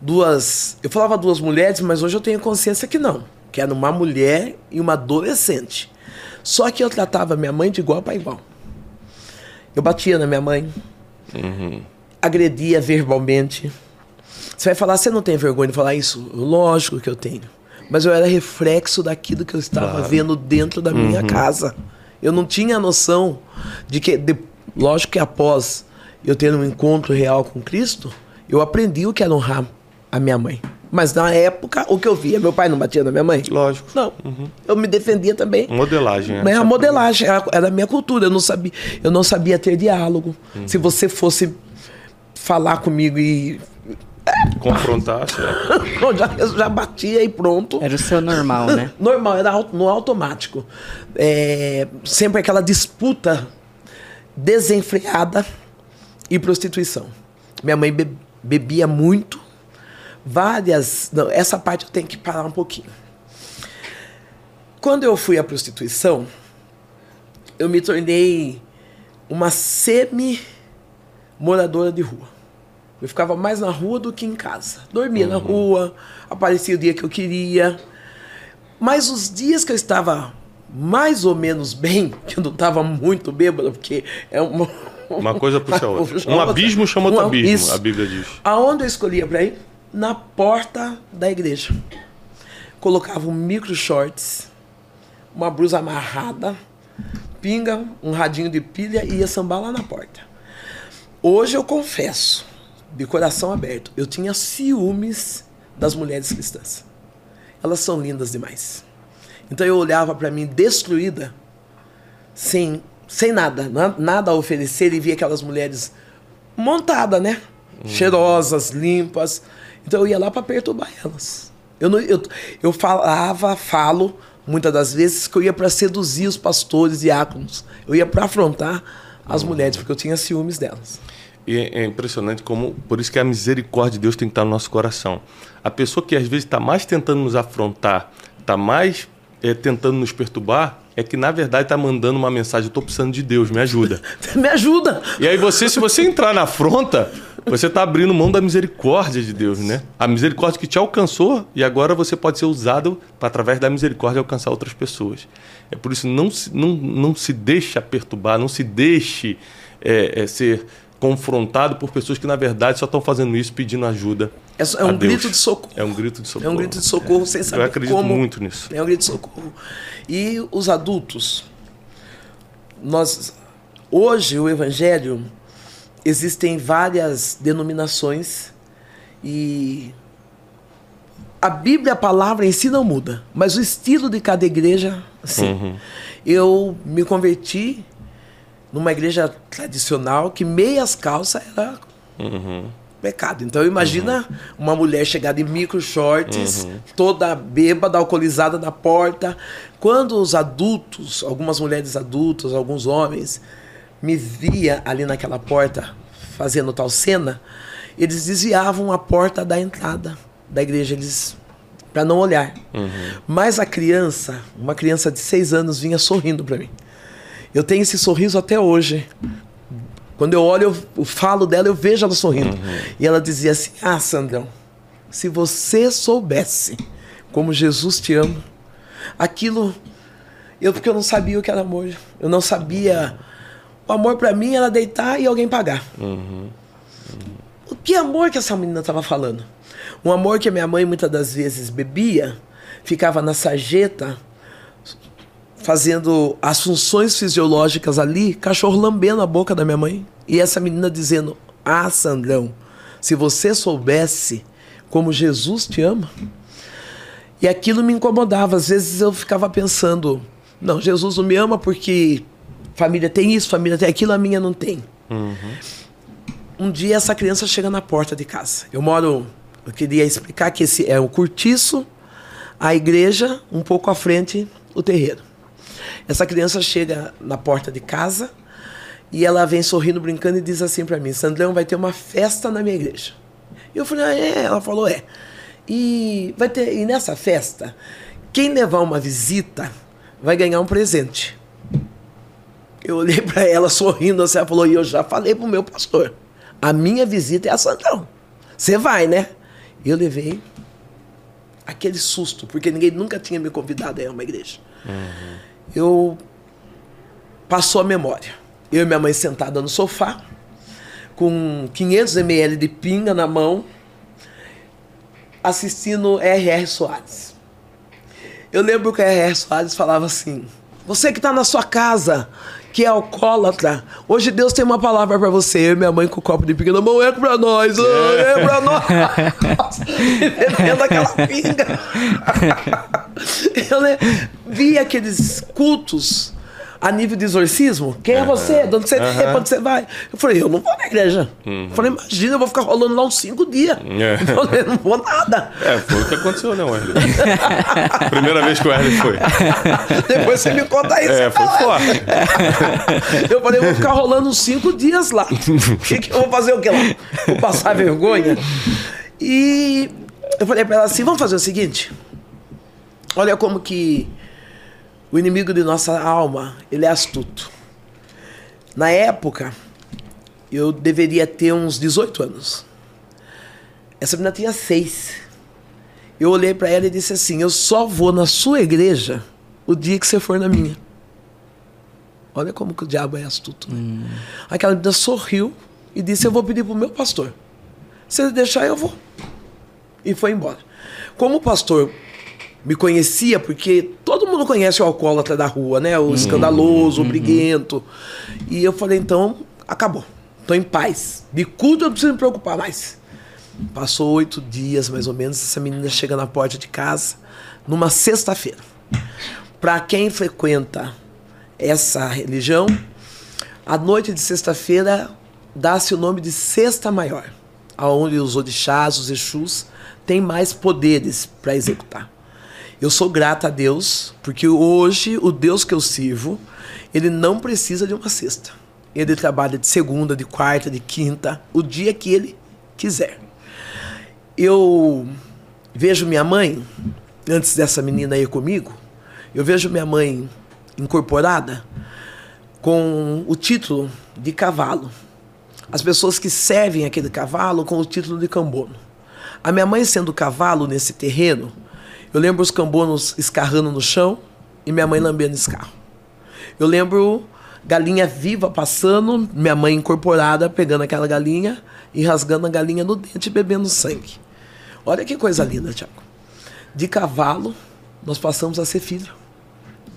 Duas. Eu falava duas mulheres, mas hoje eu tenho consciência que não. Que era uma mulher e uma adolescente. Só que eu tratava minha mãe de igual para igual. Eu batia na minha mãe, uhum. agredia verbalmente. Você vai falar, você não tem vergonha de falar isso? Lógico que eu tenho. Mas eu era reflexo daquilo que eu estava claro. vendo dentro da minha uhum. casa. Eu não tinha noção de que, de, lógico que após eu ter um encontro real com Cristo, eu aprendi o que era honrar a minha mãe. Mas na época, o que eu via, meu pai não batia na minha mãe? Lógico. Não. Uhum. Eu me defendia também. Modelagem. É, a modelagem era a minha cultura. Eu não sabia, eu não sabia ter diálogo. Uhum. Se você fosse falar comigo e confrontar, certo? já, já batia e pronto. Era o seu normal, né? normal, era no automático. É, sempre aquela disputa desenfreada e prostituição. Minha mãe be, bebia muito várias. Não, essa parte eu tenho que parar um pouquinho. Quando eu fui à prostituição, eu me tornei uma semi-moradora de rua. Eu ficava mais na rua do que em casa. Dormia uhum. na rua, aparecia o dia que eu queria. Mas os dias que eu estava mais ou menos bem, que eu não estava muito bêbado, porque é uma. Uma coisa puxa a outra. Um abismo chama outro abismo, isso. a Bíblia diz. Aonde eu escolhia para ir? na porta da igreja. Colocava um micro shorts, uma blusa amarrada, pinga, um radinho de pilha e ia sambar lá na porta. Hoje eu confesso, de coração aberto, eu tinha ciúmes das mulheres cristãs. Elas são lindas demais. Então eu olhava para mim destruída, sem, sem nada, nada a oferecer e via aquelas mulheres montadas, né? Hum. Cheirosas, limpas. Então eu ia lá para perturbar elas. Eu, não, eu, eu falava, falo, muitas das vezes, que eu ia para seduzir os pastores e diáconos. Eu ia para afrontar as mulheres, porque eu tinha ciúmes delas. E é, é impressionante como, por isso que a misericórdia de Deus tem que estar no nosso coração. A pessoa que às vezes está mais tentando nos afrontar, está mais é, tentando nos perturbar, é que na verdade está mandando uma mensagem: eu estou precisando de Deus, me ajuda. me ajuda! E aí você, se você entrar na afronta, você está abrindo mão da misericórdia de Deus, né? A misericórdia que te alcançou e agora você pode ser usado para, através da misericórdia, alcançar outras pessoas. É por isso, não se, não, não se deixa perturbar, não se deixe é, é, ser confrontado por pessoas que, na verdade, só estão fazendo isso pedindo ajuda. É, é um grito de socorro. É um grito de socorro. É um grito de socorro sem saber Eu acredito como. muito nisso. É um grito de socorro. E os adultos, nós hoje o evangelho existem várias denominações e a Bíblia, a palavra em si não muda, mas o estilo de cada igreja, sim. Uhum. Eu me converti numa igreja tradicional que meias calças era uhum. pecado. Então imagina uhum. uma mulher chegar de micro shorts, uhum. toda bêbada, alcoolizada na porta. Quando os adultos, algumas mulheres adultas, alguns homens, me via ali naquela porta fazendo tal cena, eles desviavam a porta da entrada da igreja, eles para não olhar. Uhum. Mas a criança, uma criança de seis anos, vinha sorrindo para mim. Eu tenho esse sorriso até hoje. Quando eu olho, eu, falo dela, eu vejo ela sorrindo. Uhum. E ela dizia assim: Ah, Sandrão, se você soubesse como Jesus te ama, aquilo. Eu porque eu não sabia o que era amor. Eu não sabia. O amor para mim era deitar e alguém pagar. Uhum. O que amor que essa menina estava falando? Um amor que a minha mãe muitas das vezes bebia, ficava na sarjeta, fazendo as funções fisiológicas ali, cachorro lambendo a boca da minha mãe. E essa menina dizendo: Ah, Sandrão, se você soubesse como Jesus te ama. E aquilo me incomodava. Às vezes eu ficava pensando: Não, Jesus não me ama porque família tem isso, família tem aquilo, a minha não tem. Uhum. Um dia essa criança chega na porta de casa. Eu moro. Eu queria explicar que esse é o cortiço, a igreja, um pouco à frente, o terreiro. Essa criança chega na porta de casa e ela vem sorrindo, brincando e diz assim para mim: Sandrão, vai ter uma festa na minha igreja. E eu falei: ah, é? Ela falou: é. E, vai ter, e nessa festa, quem levar uma visita vai ganhar um presente. Eu olhei para ela sorrindo assim, ela falou: e eu já falei pro meu pastor: a minha visita é a Sandrão. Você vai, né? Eu levei aquele susto, porque ninguém nunca tinha me convidado a ir a uma igreja. Uhum. Eu passou a memória. Eu e minha mãe sentada no sofá, com 500 ml de pinga na mão, assistindo R.R. Soares. Eu lembro que R.R. Soares falava assim: Você que está na sua casa, que é alcoólatra, hoje Deus tem uma palavra para você. Eu e minha mãe com o copo de pinga na mão, é para nós, é, é para nós. Bebendo aquela pinga. Eu né, vi aqueles cultos a nível de exorcismo. Quem é você? De onde você vem? Pra onde você vai? Eu falei, eu não vou na igreja. Uhum. Eu falei, imagina, eu vou ficar rolando lá uns cinco dias. É. Eu falei, não vou nada. É, foi o que aconteceu, né, Wesley? Primeira vez que o Wesley foi. Depois você me conta isso. É, foi forte. Eu falei, eu vou ficar rolando uns cinco dias lá. O que, que eu vou fazer o que lá? Vou passar vergonha? E eu falei pra ela assim, vamos fazer o seguinte? Olha como que o inimigo de nossa alma, ele é astuto. Na época, eu deveria ter uns 18 anos. Essa menina tinha seis. Eu olhei para ela e disse assim: Eu só vou na sua igreja o dia que você for na minha. Olha como que o diabo é astuto. Né? Aquela menina sorriu e disse: Eu vou pedir pro meu pastor. Se ele deixar, eu vou. E foi embora. Como o pastor me conhecia, porque todo mundo conhece o alcoólatra da rua, né? O escandaloso, o briguento. E eu falei, então, acabou. Tô em paz. De culto eu não preciso me preocupar mais. Passou oito dias, mais ou menos, essa menina chega na porta de casa, numa sexta-feira. Para quem frequenta essa religião, a noite de sexta-feira dá-se o nome de Sexta Maior, aonde os orixás, os exus, têm mais poderes para executar. Eu sou grata a Deus, porque hoje o Deus que eu sirvo, ele não precisa de uma cesta. Ele trabalha de segunda, de quarta, de quinta, o dia que ele quiser. Eu vejo minha mãe, antes dessa menina ir comigo, eu vejo minha mãe incorporada com o título de cavalo. As pessoas que servem aquele cavalo com o título de cambono. A minha mãe sendo cavalo nesse terreno, eu lembro os cambonos escarrando no chão e minha mãe lambendo escarro. Eu lembro galinha viva passando, minha mãe incorporada pegando aquela galinha e rasgando a galinha no dente e bebendo sangue. Olha que coisa linda, Tiago. De cavalo, nós passamos a ser filho.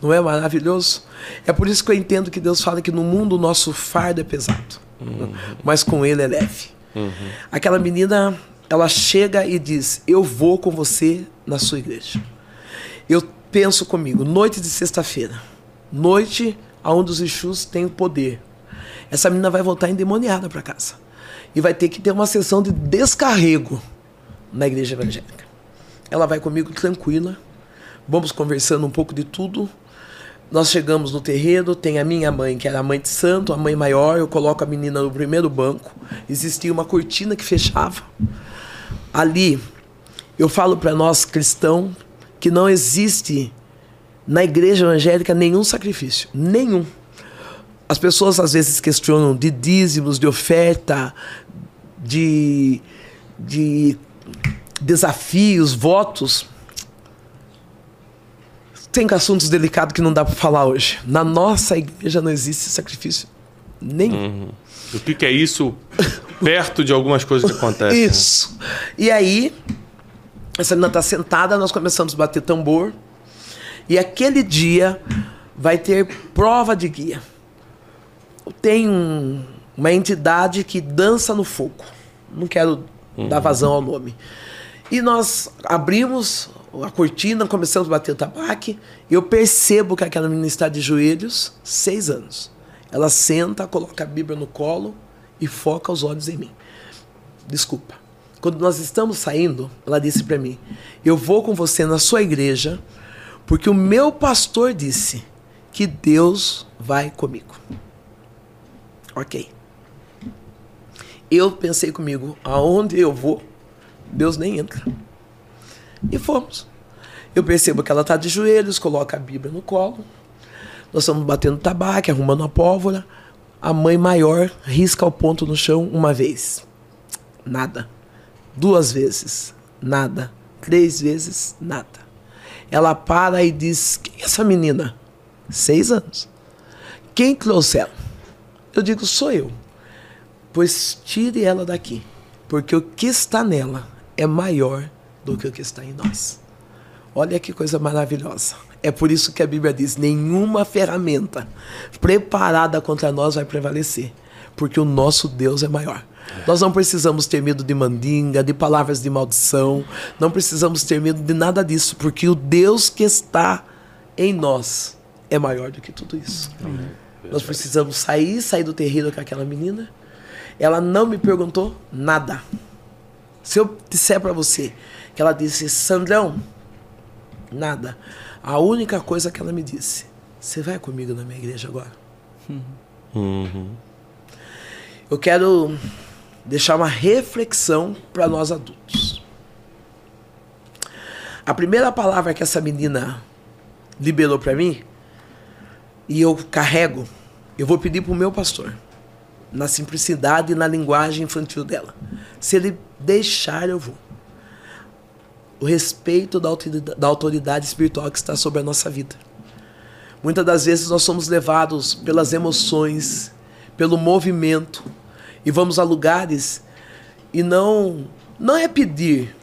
Não é maravilhoso? É por isso que eu entendo que Deus fala que no mundo o nosso fardo é pesado, Uhum. mas com ele é leve. Aquela menina, ela chega e diz: Eu vou com você na sua igreja. Eu penso comigo, noite de sexta-feira, noite onde os Exus têm o poder. Essa menina vai voltar endemoniada para casa. E vai ter que ter uma sessão de descarrego na igreja evangélica. Ela vai comigo tranquila, vamos conversando um pouco de tudo. Nós chegamos no terreiro, tem a minha mãe, que era a mãe de santo, a mãe maior, eu coloco a menina no primeiro banco. Existia uma cortina que fechava. Ali, eu falo para nós cristãos que não existe na igreja evangélica nenhum sacrifício, nenhum. As pessoas às vezes questionam de dízimos, de oferta, de, de desafios, votos. tem assuntos delicados que não dá para falar hoje. Na nossa igreja não existe sacrifício nenhum. Uhum. O que, que, é isso perto de algumas coisas que acontecem? Isso. E aí, essa menina está sentada, nós começamos a bater tambor. E aquele dia vai ter prova de guia. Tem um, uma entidade que dança no fogo. Não quero uhum. dar vazão ao nome. E nós abrimos a cortina, começamos a bater o tabaque. E eu percebo que aquela menina está de joelhos, seis anos. Ela senta, coloca a Bíblia no colo e foca os olhos em mim. Desculpa. Quando nós estamos saindo, ela disse para mim: Eu vou com você na sua igreja, porque o meu pastor disse que Deus vai comigo. Ok. Eu pensei comigo: aonde eu vou, Deus nem entra. E fomos. Eu percebo que ela está de joelhos, coloca a Bíblia no colo. Nós estamos batendo tabaco, arrumando a pólvora. A mãe maior risca o ponto no chão uma vez. Nada. Duas vezes. Nada. Três vezes. Nada. Ela para e diz: Quem é essa menina? Seis anos. Quem trouxe ela? Eu digo: Sou eu. Pois tire ela daqui. Porque o que está nela é maior do que o que está em nós. Olha que coisa maravilhosa. É por isso que a Bíblia diz: nenhuma ferramenta preparada contra nós vai prevalecer, porque o nosso Deus é maior. Nós não precisamos ter medo de mandinga, de palavras de maldição, não precisamos ter medo de nada disso, porque o Deus que está em nós é maior do que tudo isso. Nós precisamos sair, sair do terreiro com aquela menina. Ela não me perguntou nada. Se eu disser para você que ela disse, Sandrão, nada. A única coisa que ela me disse: Você vai comigo na minha igreja agora? Uhum. Eu quero deixar uma reflexão para nós adultos. A primeira palavra que essa menina liberou para mim, e eu carrego, eu vou pedir para o meu pastor, na simplicidade e na linguagem infantil dela. Se ele deixar, eu vou o respeito da autoridade, da autoridade espiritual que está sobre a nossa vida. Muitas das vezes nós somos levados pelas emoções, pelo movimento, e vamos a lugares e não não é pedir,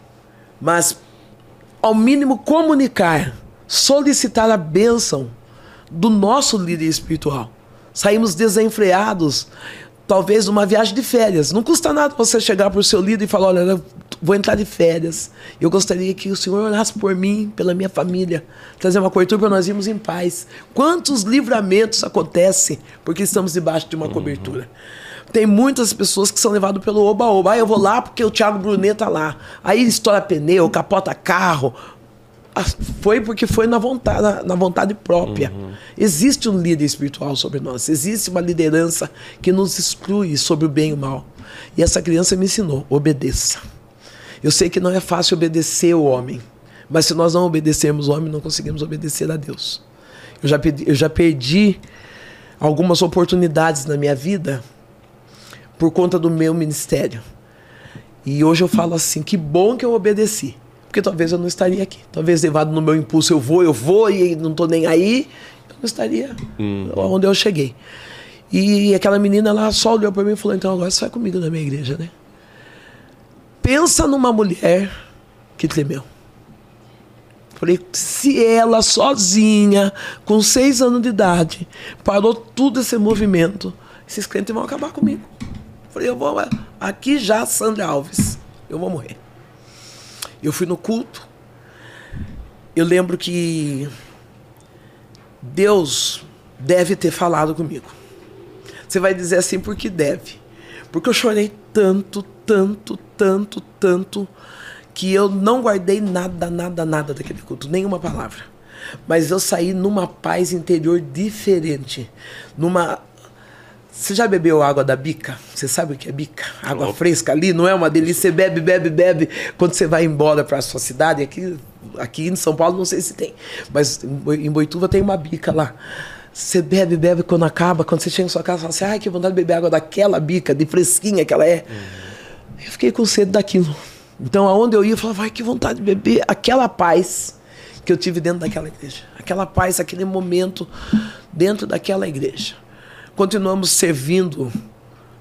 mas ao mínimo comunicar, solicitar a bênção do nosso líder espiritual. Saímos desenfreados, talvez numa viagem de férias. Não custa nada você chegar para o seu líder e falar: olha, vou entrar de férias. Eu gostaria que o Senhor orasse por mim, pela minha família, trazer uma cobertura para nós irmos em paz. Quantos livramentos acontecem porque estamos debaixo de uma uhum. cobertura? Tem muitas pessoas que são levadas pelo oba-oba. Ah, eu vou lá porque o Thiago Brunet tá lá. Aí estoura pneu, capota carro. Ah, foi porque foi na vontade, na, na vontade própria. Uhum. Existe um líder espiritual sobre nós. Existe uma liderança que nos exclui sobre o bem e o mal. E essa criança me ensinou: obedeça. Eu sei que não é fácil obedecer o homem, mas se nós não obedecermos o homem, não conseguimos obedecer a Deus. Eu já, perdi, eu já perdi algumas oportunidades na minha vida por conta do meu ministério. E hoje eu falo assim: que bom que eu obedeci. Porque talvez eu não estaria aqui. Talvez levado no meu impulso, eu vou, eu vou e não estou nem aí, eu não estaria uhum. onde eu cheguei. E aquela menina lá só olhou para mim e falou: então agora você vai comigo na minha igreja, né? Pensa numa mulher que tremeu. Falei, se ela sozinha, com seis anos de idade, parou tudo esse movimento, esses crentes vão acabar comigo. Falei, eu vou aqui já, Sandra Alves, eu vou morrer. Eu fui no culto. Eu lembro que Deus deve ter falado comigo. Você vai dizer assim porque deve. Porque eu chorei tanto, tanto, tanto, tanto, que eu não guardei nada, nada, nada daquele culto, nenhuma palavra. Mas eu saí numa paz interior diferente, numa você já bebeu água da bica? Você sabe o que é bica? Água oh. fresca ali, não é uma delícia? Você bebe, bebe, bebe. Quando você vai embora para a sua cidade, aqui, aqui em São Paulo não sei se tem, mas em Boituva tem uma bica lá. Você bebe, bebe, quando acaba, quando você chega em sua casa, você fala assim, ai, que vontade de beber água daquela bica, de fresquinha que ela é. Uhum. Eu fiquei com sede daquilo. Então, aonde eu ia, eu falava, ai, que vontade de beber aquela paz que que eu tive dentro daquela igreja. Aquela paz, aquele momento dentro daquela igreja. Continuamos servindo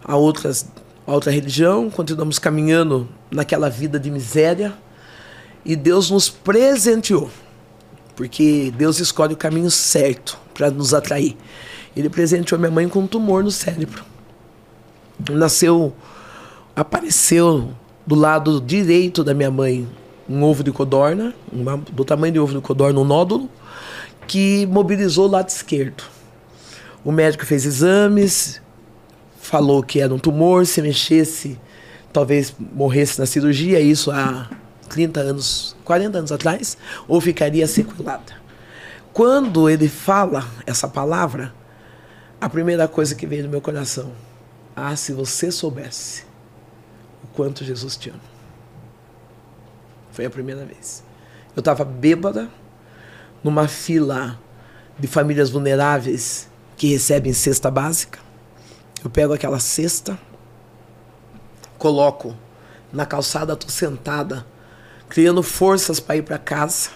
a outras a outra religião, continuamos caminhando naquela vida de miséria e Deus nos presenteou. Porque Deus escolhe o caminho certo para nos atrair. Ele presenteou minha mãe com um tumor no cérebro. Nasceu, apareceu do lado direito da minha mãe um ovo de codorna, uma, do tamanho de ovo de codorna, um nódulo, que mobilizou o lado esquerdo. O médico fez exames, falou que era um tumor, se mexesse, talvez morresse na cirurgia, isso há 30 anos, 40 anos atrás, ou ficaria sequelada. Quando ele fala essa palavra, a primeira coisa que veio no meu coração, ah, se você soubesse o quanto Jesus te ama. Foi a primeira vez. Eu estava bêbada, numa fila de famílias vulneráveis que recebem cesta básica. Eu pego aquela cesta, coloco na calçada, estou sentada, criando forças para ir para casa.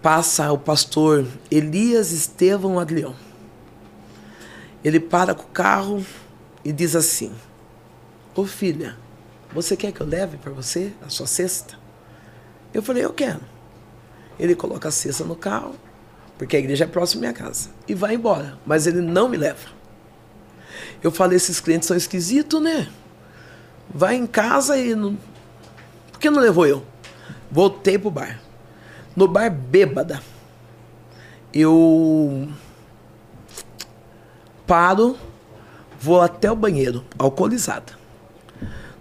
Passa o pastor Elias Estevão Adrião. Ele para com o carro e diz assim: Ô oh, filha, você quer que eu leve para você a sua cesta? Eu falei: Eu quero. Ele coloca a cesta no carro, porque a igreja é próxima à minha casa, e vai embora, mas ele não me leva. Eu falei, esses clientes são esquisitos, né? Vai em casa e não. Por que não levou eu? Voltei pro bar. No bar bêbada. Eu paro, vou até o banheiro, alcoolizada.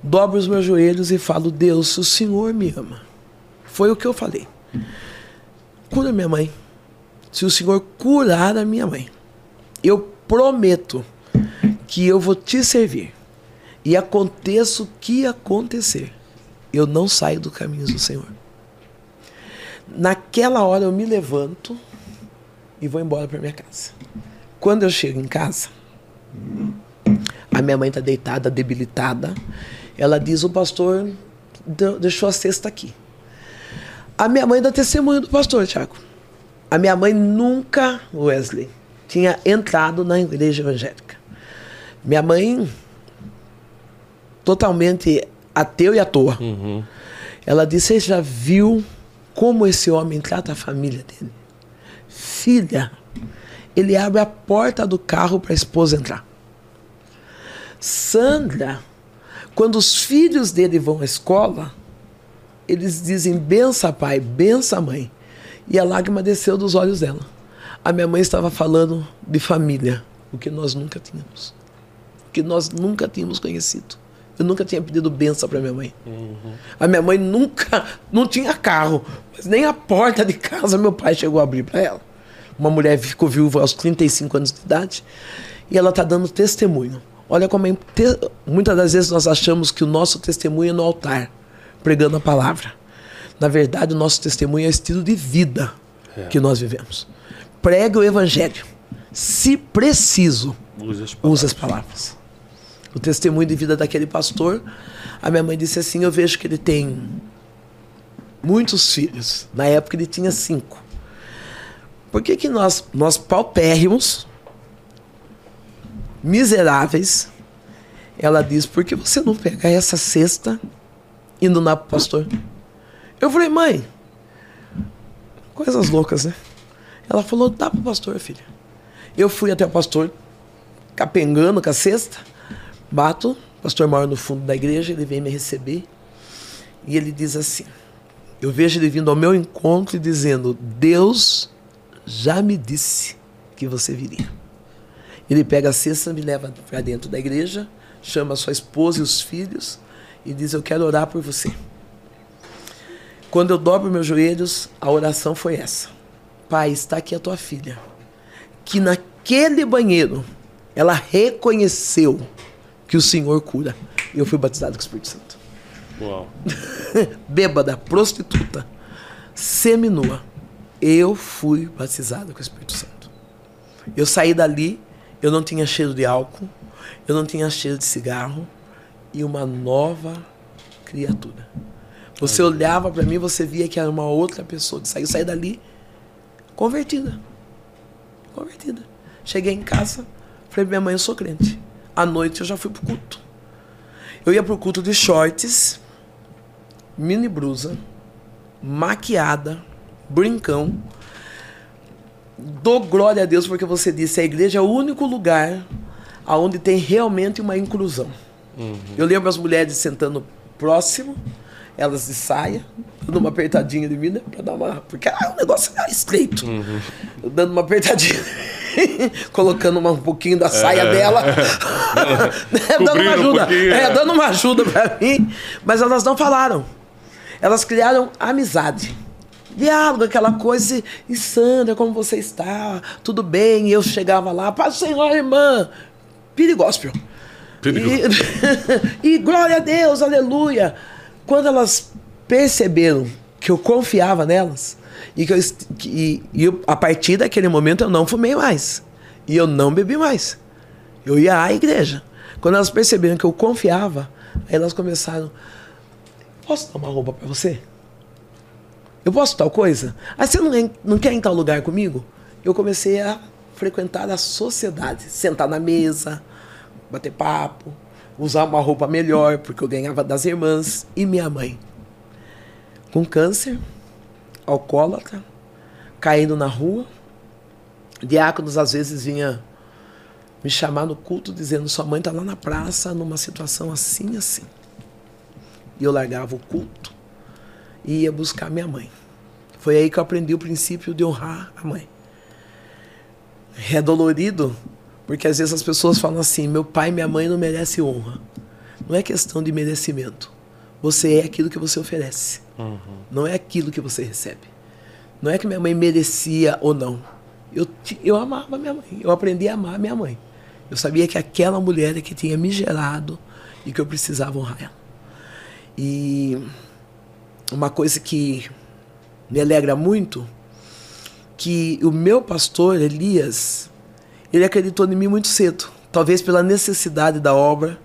Dobro os meus joelhos e falo: Deus, o Senhor me ama. Foi o que eu falei. Cura minha mãe. Se o Senhor curar a minha mãe, eu prometo que eu vou te servir. E aconteça o que acontecer, eu não saio do caminho do Senhor. Naquela hora eu me levanto e vou embora para minha casa. Quando eu chego em casa, a minha mãe está deitada, debilitada. Ela diz: O pastor deixou a cesta aqui. A minha mãe dá testemunho do pastor, Tiago. A minha mãe nunca, Wesley, tinha entrado na igreja evangélica. Minha mãe, totalmente ateu e à toa. Uhum. Ela disse: Você já viu como esse homem trata a família dele? Filha, ele abre a porta do carro para a esposa entrar. Sandra, quando os filhos dele vão à escola, eles dizem: bença pai, bença mãe. E a lágrima desceu dos olhos dela. A minha mãe estava falando de família, o que nós nunca tínhamos que nós nunca tínhamos conhecido. Eu nunca tinha pedido benção para minha mãe. Uhum. A minha mãe nunca, não tinha carro, mas nem a porta de casa meu pai chegou a abrir para ela. Uma mulher ficou viúva aos 35 anos de idade e ela está dando testemunho. Olha como é. Muitas das vezes nós achamos que o nosso testemunho é no altar, pregando a palavra. Na verdade, o nosso testemunho é o estilo de vida é. que nós vivemos. Pregue o evangelho. Se preciso, use as palavras. Use as palavras o testemunho de vida daquele pastor, a minha mãe disse assim: Eu vejo que ele tem muitos filhos. Na época ele tinha cinco. Por que, que nós, nós paupérrimos, miseráveis, ela diz: Por que você não pega essa cesta indo na pastor? Eu falei: Mãe, coisas loucas, né? Ela falou: Dá pro pastor, filha. Eu fui até o pastor, capengando com a cesta. Bato, o pastor mora no fundo da igreja, ele vem me receber e ele diz assim: Eu vejo ele vindo ao meu encontro e dizendo: Deus já me disse que você viria. Ele pega a cesta, me leva para dentro da igreja, chama sua esposa e os filhos e diz: Eu quero orar por você. Quando eu dobro meus joelhos, a oração foi essa: Pai, está aqui a tua filha, que naquele banheiro ela reconheceu que o Senhor cura. E eu fui batizado com o Espírito Santo. Uau. Bêbada, prostituta, seminua. Eu fui batizado com o Espírito Santo. Eu saí dali, eu não tinha cheiro de álcool, eu não tinha cheiro de cigarro e uma nova criatura. Você olhava para mim, você via que era uma outra pessoa que saiu, saiu dali convertida. Convertida. Cheguei em casa, falei pra minha mãe, eu sou crente. À noite eu já fui pro culto. Eu ia pro culto de shorts, mini blusa, maquiada, brincão. Dou glória a Deus porque você disse, a igreja é o único lugar onde tem realmente uma inclusão. Uhum. Eu lembro as mulheres sentando próximo, elas de saia, dando uma apertadinha de mim, né? Pra dar uma. Porque ah, o negócio é estreito. Uhum. Dando uma apertadinha. colocando uma, um pouquinho da saia é. dela. é, dando uma ajuda. Um é, dando uma ajuda pra mim. Mas elas não falaram. Elas criaram amizade. Diálogo, aquela coisa. E Sandra, como você está? Tudo bem? E eu chegava lá, paz Senhor, irmã. Perigóspio. E, e glória a Deus, aleluia. Quando elas perceberam que eu confiava nelas, e que eu, e, e eu, a partir daquele momento eu não fumei mais. E eu não bebi mais. Eu ia à igreja. Quando elas perceberam que eu confiava, aí elas começaram: Posso uma roupa para você? Eu posso tal coisa? Aí você não, não quer ir em tal lugar comigo? Eu comecei a frequentar a sociedade, sentar na mesa, bater papo, usar uma roupa melhor, porque eu ganhava das irmãs e minha mãe. Com câncer, alcoólatra, caindo na rua. Diáconos às vezes vinha me chamar no culto dizendo: sua mãe está lá na praça numa situação assim assim. E eu largava o culto e ia buscar minha mãe. Foi aí que eu aprendi o princípio de honrar a mãe. É dolorido, porque às vezes as pessoas falam assim: meu pai e minha mãe não merecem honra. Não é questão de merecimento. Você é aquilo que você oferece. Uhum. Não é aquilo que você recebe. Não é que minha mãe merecia ou não. Eu, eu amava minha mãe. Eu aprendi a amar minha mãe. Eu sabia que aquela mulher é que tinha me gerado e que eu precisava honrar ela. E uma coisa que me alegra muito, que o meu pastor Elias, ele acreditou em mim muito cedo. Talvez pela necessidade da obra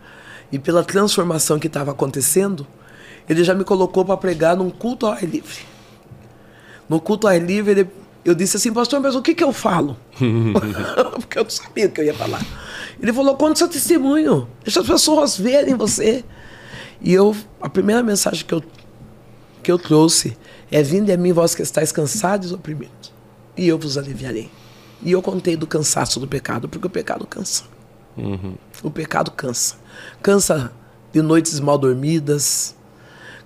e pela transformação que estava acontecendo, ele já me colocou para pregar num culto ao ar livre. No culto ao ar livre, ele, eu disse assim, pastor, mas o que, que eu falo? Porque eu não sabia o que eu ia falar. Ele falou, conta seu testemunho, deixa as pessoas verem você. E eu, a primeira mensagem que eu, que eu trouxe é: Vinde a mim, vós que estáis cansados e oprimidos, e eu vos aliviarei. E eu contei do cansaço do pecado, porque o pecado cansa. Uhum. O pecado cansa. Cansa de noites mal dormidas,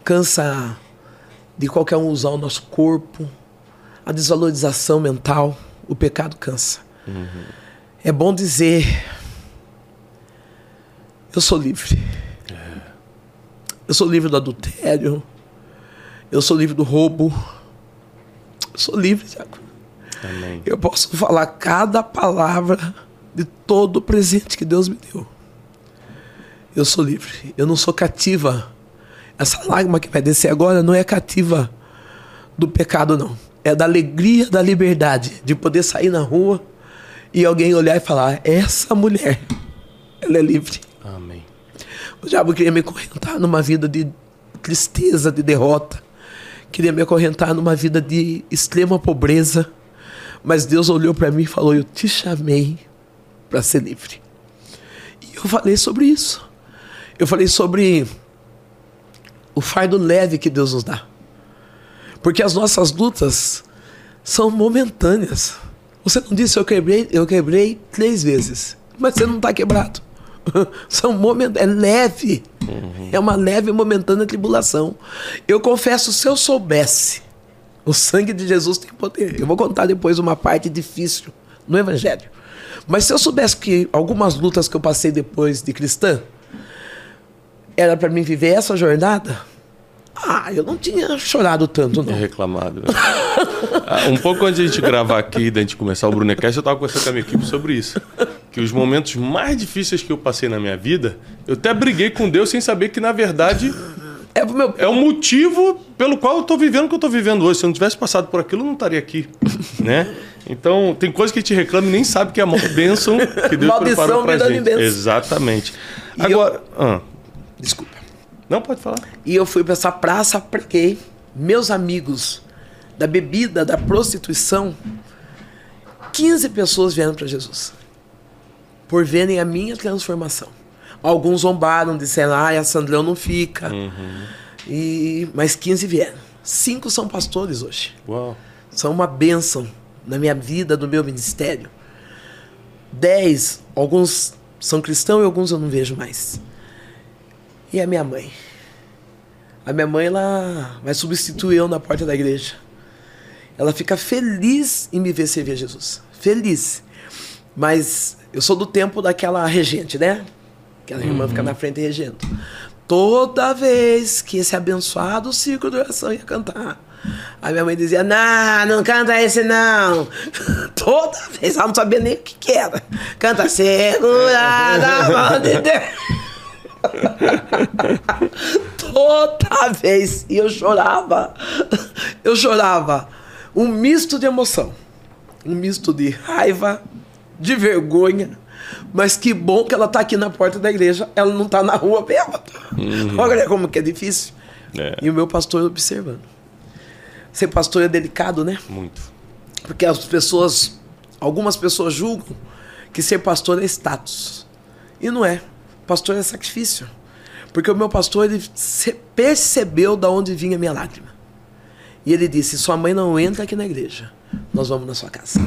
cansa de qualquer um usar o nosso corpo, a desvalorização mental, o pecado cansa. Uhum. É bom dizer: eu sou livre. É. Eu sou livre do adultério. Eu sou livre do roubo. Eu sou livre, Tiago. Amém. Eu posso falar cada palavra de todo o presente que Deus me deu. Eu sou livre. Eu não sou cativa essa lágrima que vai descer agora não é cativa do pecado, não. É da alegria da liberdade, de poder sair na rua e alguém olhar e falar: essa mulher, ela é livre. Amém. O diabo queria me acorrentar numa vida de tristeza, de derrota. Queria me acorrentar numa vida de extrema pobreza. Mas Deus olhou para mim e falou: Eu te chamei para ser livre. E eu falei sobre isso. Eu falei sobre o fardo leve que Deus nos dá. Porque as nossas lutas são momentâneas. Você não disse eu quebrei, eu quebrei três vezes, mas você não está quebrado. São momentos, é leve. Uhum. É uma leve e momentânea tribulação. Eu confesso, se eu soubesse, o sangue de Jesus tem poder. Eu vou contar depois uma parte difícil no Evangelho. Mas se eu soubesse que algumas lutas que eu passei depois de cristã, era para mim viver essa jornada, ah, eu não tinha chorado tanto, não. reclamado. Né? ah, um pouco antes de a gente gravar aqui, da gente começar o Brunecast, eu estava conversando com a minha equipe sobre isso. Que os momentos mais difíceis que eu passei na minha vida, eu até briguei com Deus sem saber que, na verdade, é, meu... é o motivo pelo qual eu estou vivendo o que eu estou vivendo hoje. Se eu não tivesse passado por aquilo, eu não estaria aqui, né? Então, tem coisas que a gente reclama e nem sabe que é a bênção que Deus Maldição preparou pra gente. Exatamente. E Agora... Eu... Ah. Desculpa. Não, pode falar. E eu fui para essa praça, preguei. Meus amigos da bebida, da prostituição, 15 pessoas vieram para Jesus. Por verem a minha transformação. Alguns zombaram, disseram, ah, a Sandrão não fica. Uhum. E, mas 15 vieram. Cinco são pastores hoje. Uau. São uma bênção na minha vida, no meu ministério. Dez, alguns são cristãos e alguns eu não vejo mais. E a minha mãe? A minha mãe, ela vai substituir eu na porta da igreja. Ela fica feliz em me ver servir a Jesus. Feliz. Mas eu sou do tempo daquela regente, né? Aquela irmã fica na frente regendo. Toda vez que esse abençoado círculo de oração ia cantar, a minha mãe dizia: Não, não canta esse não. Toda vez, ela não sabia nem o que, que era. Canta segurada a mão de Deus. Toda vez. E eu chorava. Eu chorava. Um misto de emoção. Um misto de raiva, de vergonha. Mas que bom que ela está aqui na porta da igreja. Ela não está na rua bêbada. Uhum. Olha como que é difícil. É. E o meu pastor observando. Ser pastor é delicado, né? Muito. Porque as pessoas, algumas pessoas julgam que ser pastor é status. E não é. Pastor é sacrifício. Porque o meu pastor ele percebeu da onde vinha a minha lágrima. E ele disse: Sua mãe não entra aqui na igreja, nós vamos na sua casa.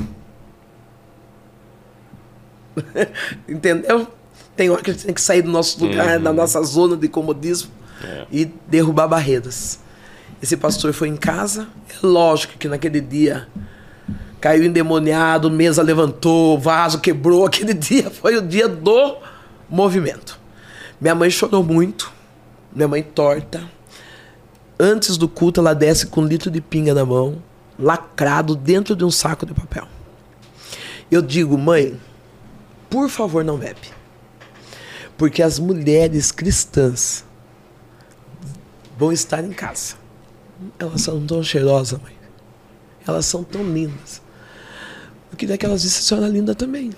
Entendeu? Tem hora que a gente tem que sair do nosso lugar, uhum. da nossa zona de comodismo é. e derrubar barreiras. Esse pastor foi em casa. É lógico que naquele dia caiu endemoniado, mesa levantou, vaso quebrou. Aquele dia foi o dia do movimento. Minha mãe chorou muito. Minha mãe torta. Antes do culto, ela desce com um litro de pinga na mão, lacrado dentro de um saco de papel. Eu digo, mãe, por favor, não bebe. Porque as mulheres cristãs vão estar em casa. Elas são tão cheirosas, mãe. Elas são tão lindas. Eu queria que elas vissem a senhora linda também.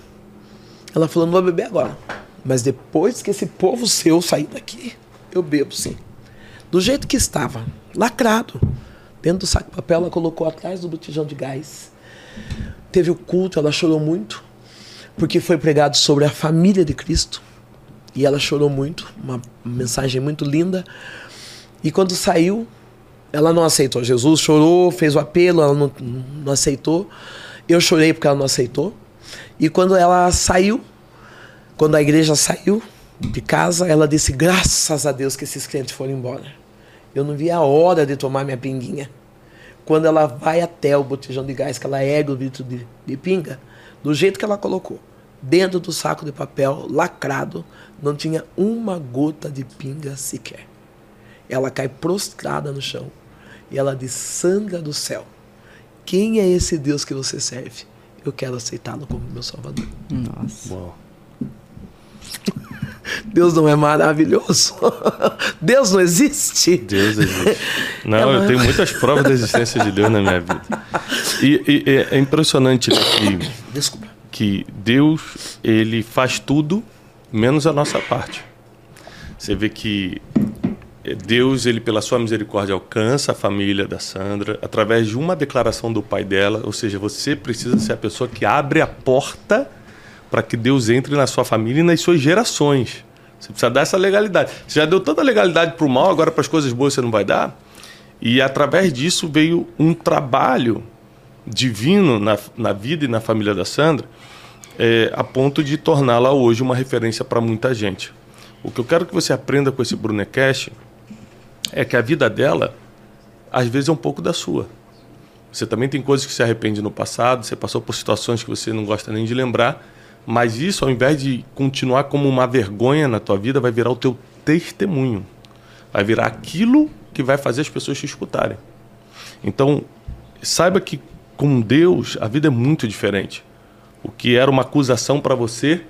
Ela falou, não vou beber agora. Mas depois que esse povo seu sair daqui, eu bebo sim. Do jeito que estava, lacrado. Dentro do saco de papel, ela colocou atrás do botijão de gás. Teve o culto, ela chorou muito, porque foi pregado sobre a família de Cristo. E ela chorou muito, uma mensagem muito linda. E quando saiu, ela não aceitou. Jesus chorou, fez o apelo, ela não, não aceitou. Eu chorei porque ela não aceitou. E quando ela saiu, quando a igreja saiu de casa, ela disse: Graças a Deus que esses crentes foram embora. Eu não vi a hora de tomar minha pinguinha. Quando ela vai até o botijão de gás, que ela ergue o litro de, de pinga, do jeito que ela colocou, dentro do saco de papel, lacrado, não tinha uma gota de pinga sequer. Ela cai prostrada no chão e ela diz: Sandra do céu, quem é esse Deus que você serve? Eu quero aceitá-lo como meu Salvador. Nossa. Uau. Deus não é maravilhoso? Deus não existe? Deus existe. Não, é eu tenho muitas provas da existência de Deus na minha vida. E, e é impressionante que, Desculpa. Que Deus ele faz tudo menos a nossa parte. Você vê que Deus, ele pela sua misericórdia alcança a família da Sandra através de uma declaração do pai dela, ou seja, você precisa ser a pessoa que abre a porta para que Deus entre na sua família e nas suas gerações. Você precisa dar essa legalidade. Você já deu toda a legalidade para o mal, agora para as coisas boas você não vai dar? E através disso veio um trabalho divino na, na vida e na família da Sandra, é, a ponto de torná-la hoje uma referência para muita gente. O que eu quero que você aprenda com esse Brunecast é que a vida dela, às vezes, é um pouco da sua. Você também tem coisas que se arrepende no passado, você passou por situações que você não gosta nem de lembrar, mas isso, ao invés de continuar como uma vergonha na tua vida, vai virar o teu testemunho. Vai virar aquilo que vai fazer as pessoas te escutarem. Então, saiba que com Deus a vida é muito diferente. O que era uma acusação para você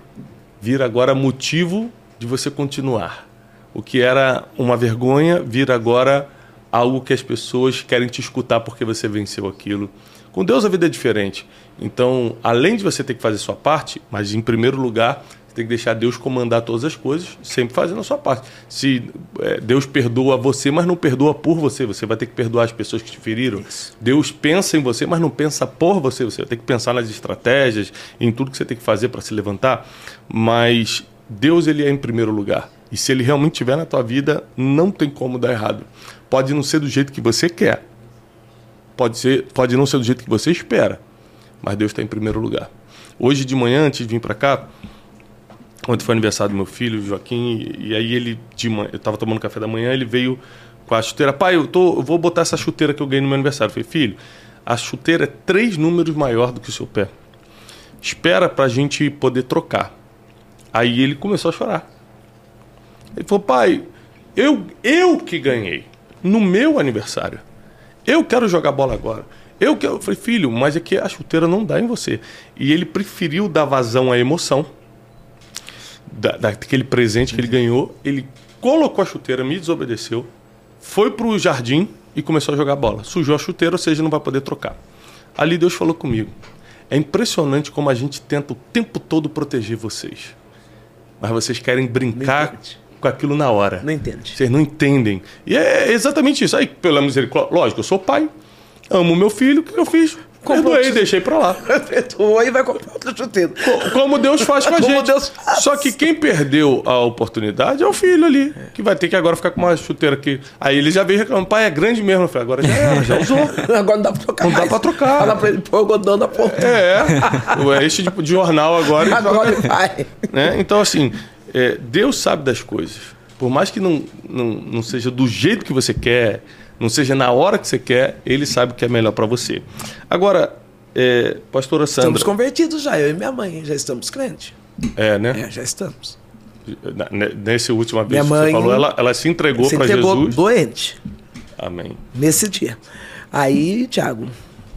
vira agora motivo de você continuar. O que era uma vergonha vira agora algo que as pessoas querem te escutar porque você venceu aquilo. Com Deus a vida é diferente. Então, além de você ter que fazer sua parte, mas em primeiro lugar, tem que deixar Deus comandar todas as coisas, sempre fazendo a sua parte. Se é, Deus perdoa você, mas não perdoa por você, você vai ter que perdoar as pessoas que te feriram. Isso. Deus pensa em você, mas não pensa por você. Você vai ter que pensar nas estratégias, em tudo que você tem que fazer para se levantar. Mas Deus ele é em primeiro lugar. E se ele realmente estiver na tua vida, não tem como dar errado. Pode não ser do jeito que você quer. Pode, ser, pode não ser do jeito que você espera. Mas Deus está em primeiro lugar. Hoje de manhã, antes de vir para cá, ontem foi aniversário do meu filho, Joaquim, e, aí ele, de manhã, eu estava tomando café da manhã, ele veio com a chuteira. Pai, eu, tô, eu vou botar essa chuteira que eu ganhei no meu aniversário. Eu falei, filho, a chuteira é três números maior do que o seu pé. Espera para a gente poder trocar. Aí ele começou a chorar. Ele falou, pai, eu, eu que ganhei no meu aniversário. Eu quero jogar bola agora. Eu quero. Eu falei, filho, mas é que a chuteira não dá em você. E ele preferiu dar vazão à emoção da, daquele presente que ele ganhou. Ele colocou a chuteira, me desobedeceu, foi pro jardim e começou a jogar bola. Sujou a chuteira, ou seja, não vai poder trocar. Ali Deus falou comigo. É impressionante como a gente tenta o tempo todo proteger vocês. Mas vocês querem brincar com aquilo na hora. Não entende. Vocês não entendem. E é exatamente isso. Aí, pela misericórdia, lógico, eu sou pai, amo meu filho, o que eu fiz? Perdoei, outro- deixei pra lá. Perdoou e vai comprar outra chuteira. Co- Como Deus faz com a Como gente. Deus faz. Só que quem perdeu a oportunidade é o filho ali, que vai ter que agora ficar com uma chuteira aqui. Aí ele já veio reclamando, pai, é grande mesmo. Eu falei, agora já era, já usou. Agora não dá pra trocar Não dá mais. pra trocar. Fala pra ele pôr o algodão na ponta. É, é esse tipo de jornal agora. Agora ele vai. né? Então, assim, é, Deus sabe das coisas. Por mais que não, não, não seja do jeito que você quer, não seja na hora que você quer, Ele sabe o que é melhor para você. Agora, é, pastora Sandra... Estamos convertidos já, eu e minha mãe, já estamos crentes. É, né? É, já estamos. Na- ne- Nessa última vez Minha que mãe- você falou, ela, ela se entregou para entregou Jesus. doente Amém. nesse dia. Aí, Tiago,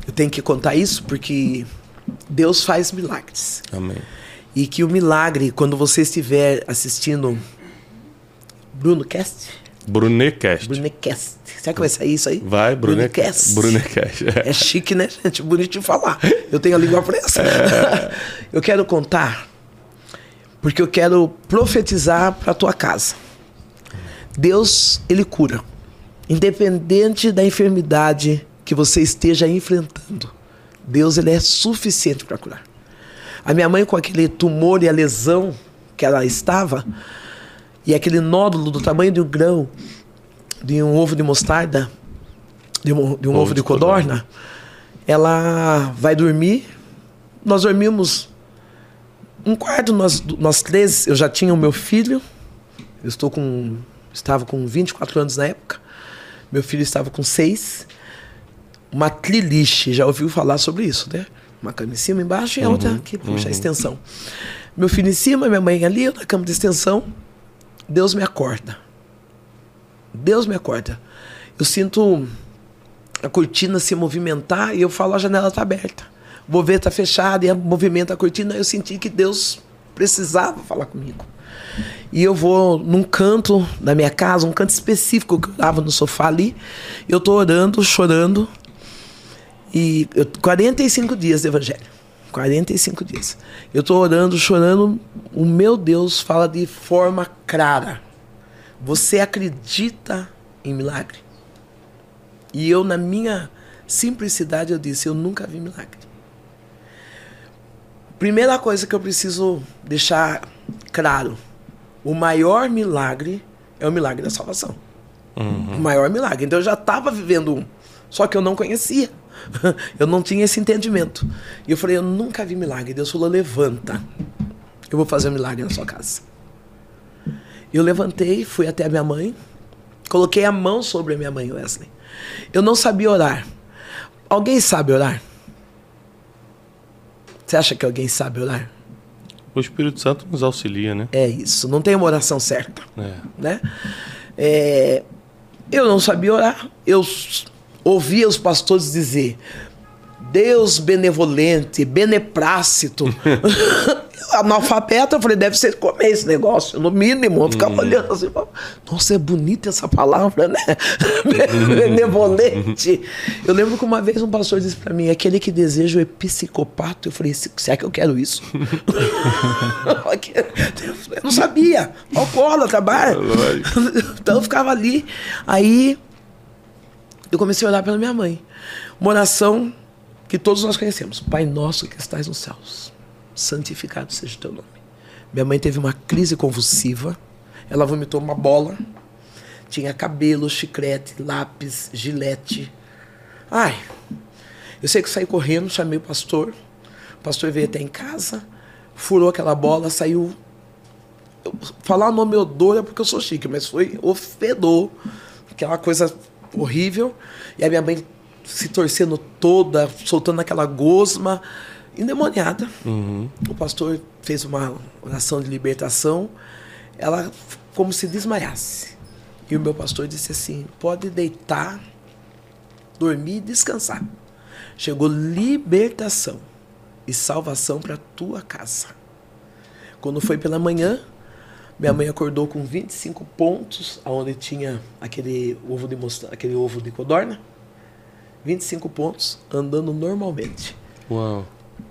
eu tenho que contar isso porque Deus faz milagres. Amém. E que o milagre, quando você estiver assistindo Bruno Cast, Brunecast. Brunecast. Será que vai sair isso aí? Vai, Brunecast. Brunecast. Brunecast. É chique, né, gente? Bonito de falar. Eu tenho a língua presa. É. eu quero contar, porque eu quero profetizar para tua casa. Deus, ele cura. Independente da enfermidade que você esteja enfrentando, Deus, ele é suficiente para curar. A minha mãe, com aquele tumor e a lesão que ela estava, e aquele nódulo do tamanho de um grão, de um ovo de mostarda, de um, de um ovo, de codorna, ela vai dormir. Nós dormimos um quarto, nós, nós três, eu já tinha o meu filho, eu estou com, estava com 24 anos na época, meu filho estava com 6, uma triliche, já ouviu falar sobre isso, né? Uma cama em cima, embaixo e a outra que puxa a extensão. Meu filho em cima, minha mãe ali, na cama de extensão, Deus me acorda. Deus me acorda. Eu sinto a cortina se movimentar e eu falo a janela está aberta. Vou ver está fechada e movimenta a cortina. Eu senti que Deus precisava falar comigo. E eu vou num canto da minha casa, um canto específico que eu orava no sofá ali. Eu tô orando, chorando. E eu, 45 dias de evangelho. 45 dias. Eu tô orando, chorando. O meu Deus fala de forma clara. Você acredita em milagre? E eu, na minha simplicidade, eu disse: Eu nunca vi milagre. Primeira coisa que eu preciso deixar claro: o maior milagre é o milagre da salvação. O maior milagre. Então eu já estava vivendo um, só que eu não conhecia. Eu não tinha esse entendimento. E eu falei: Eu nunca vi milagre. Deus falou: Levanta. Eu vou fazer um milagre na sua casa. Eu levantei, fui até a minha mãe, coloquei a mão sobre a minha mãe, Wesley. Eu não sabia orar. Alguém sabe orar? Você acha que alguém sabe orar? O Espírito Santo nos auxilia, né? É isso, não tem uma oração certa, É. né? É, eu não sabia orar. Eu ouvia os pastores dizer: Deus benevolente, beneplácito. Analfabeta, eu falei, deve ser comer esse negócio, no mínimo. Eu ficava olhando assim, nossa, é bonita essa palavra, né? benevolente. Eu lembro que uma vez um pastor disse para mim, aquele que deseja o psicopata. Eu falei, será que eu quero isso? eu não sabia. Alcoólatra, trabalho. então eu ficava ali. Aí eu comecei a orar pela minha mãe. Uma oração que todos nós conhecemos. Pai nosso que estás nos céus, santificado seja o teu nome. Minha mãe teve uma crise convulsiva. Ela vomitou uma bola. Tinha cabelo, chiclete, lápis, gilete. Ai, eu sei que saí correndo, chamei o pastor. O pastor veio até em casa, furou aquela bola, saiu. Falar o nome odor é porque eu sou chique, mas foi o fedor. Aquela coisa horrível. E a minha mãe se torcendo toda, soltando aquela gosma, endemoniada. Uhum. O pastor fez uma oração de libertação, ela como se desmaiasse. E o meu pastor disse assim: pode deitar, dormir e descansar. Chegou libertação e salvação para tua casa. Quando foi pela manhã, minha mãe acordou com 25 pontos, onde tinha aquele ovo de mostra, aquele ovo de codorna 25 pontos, andando normalmente. Uau,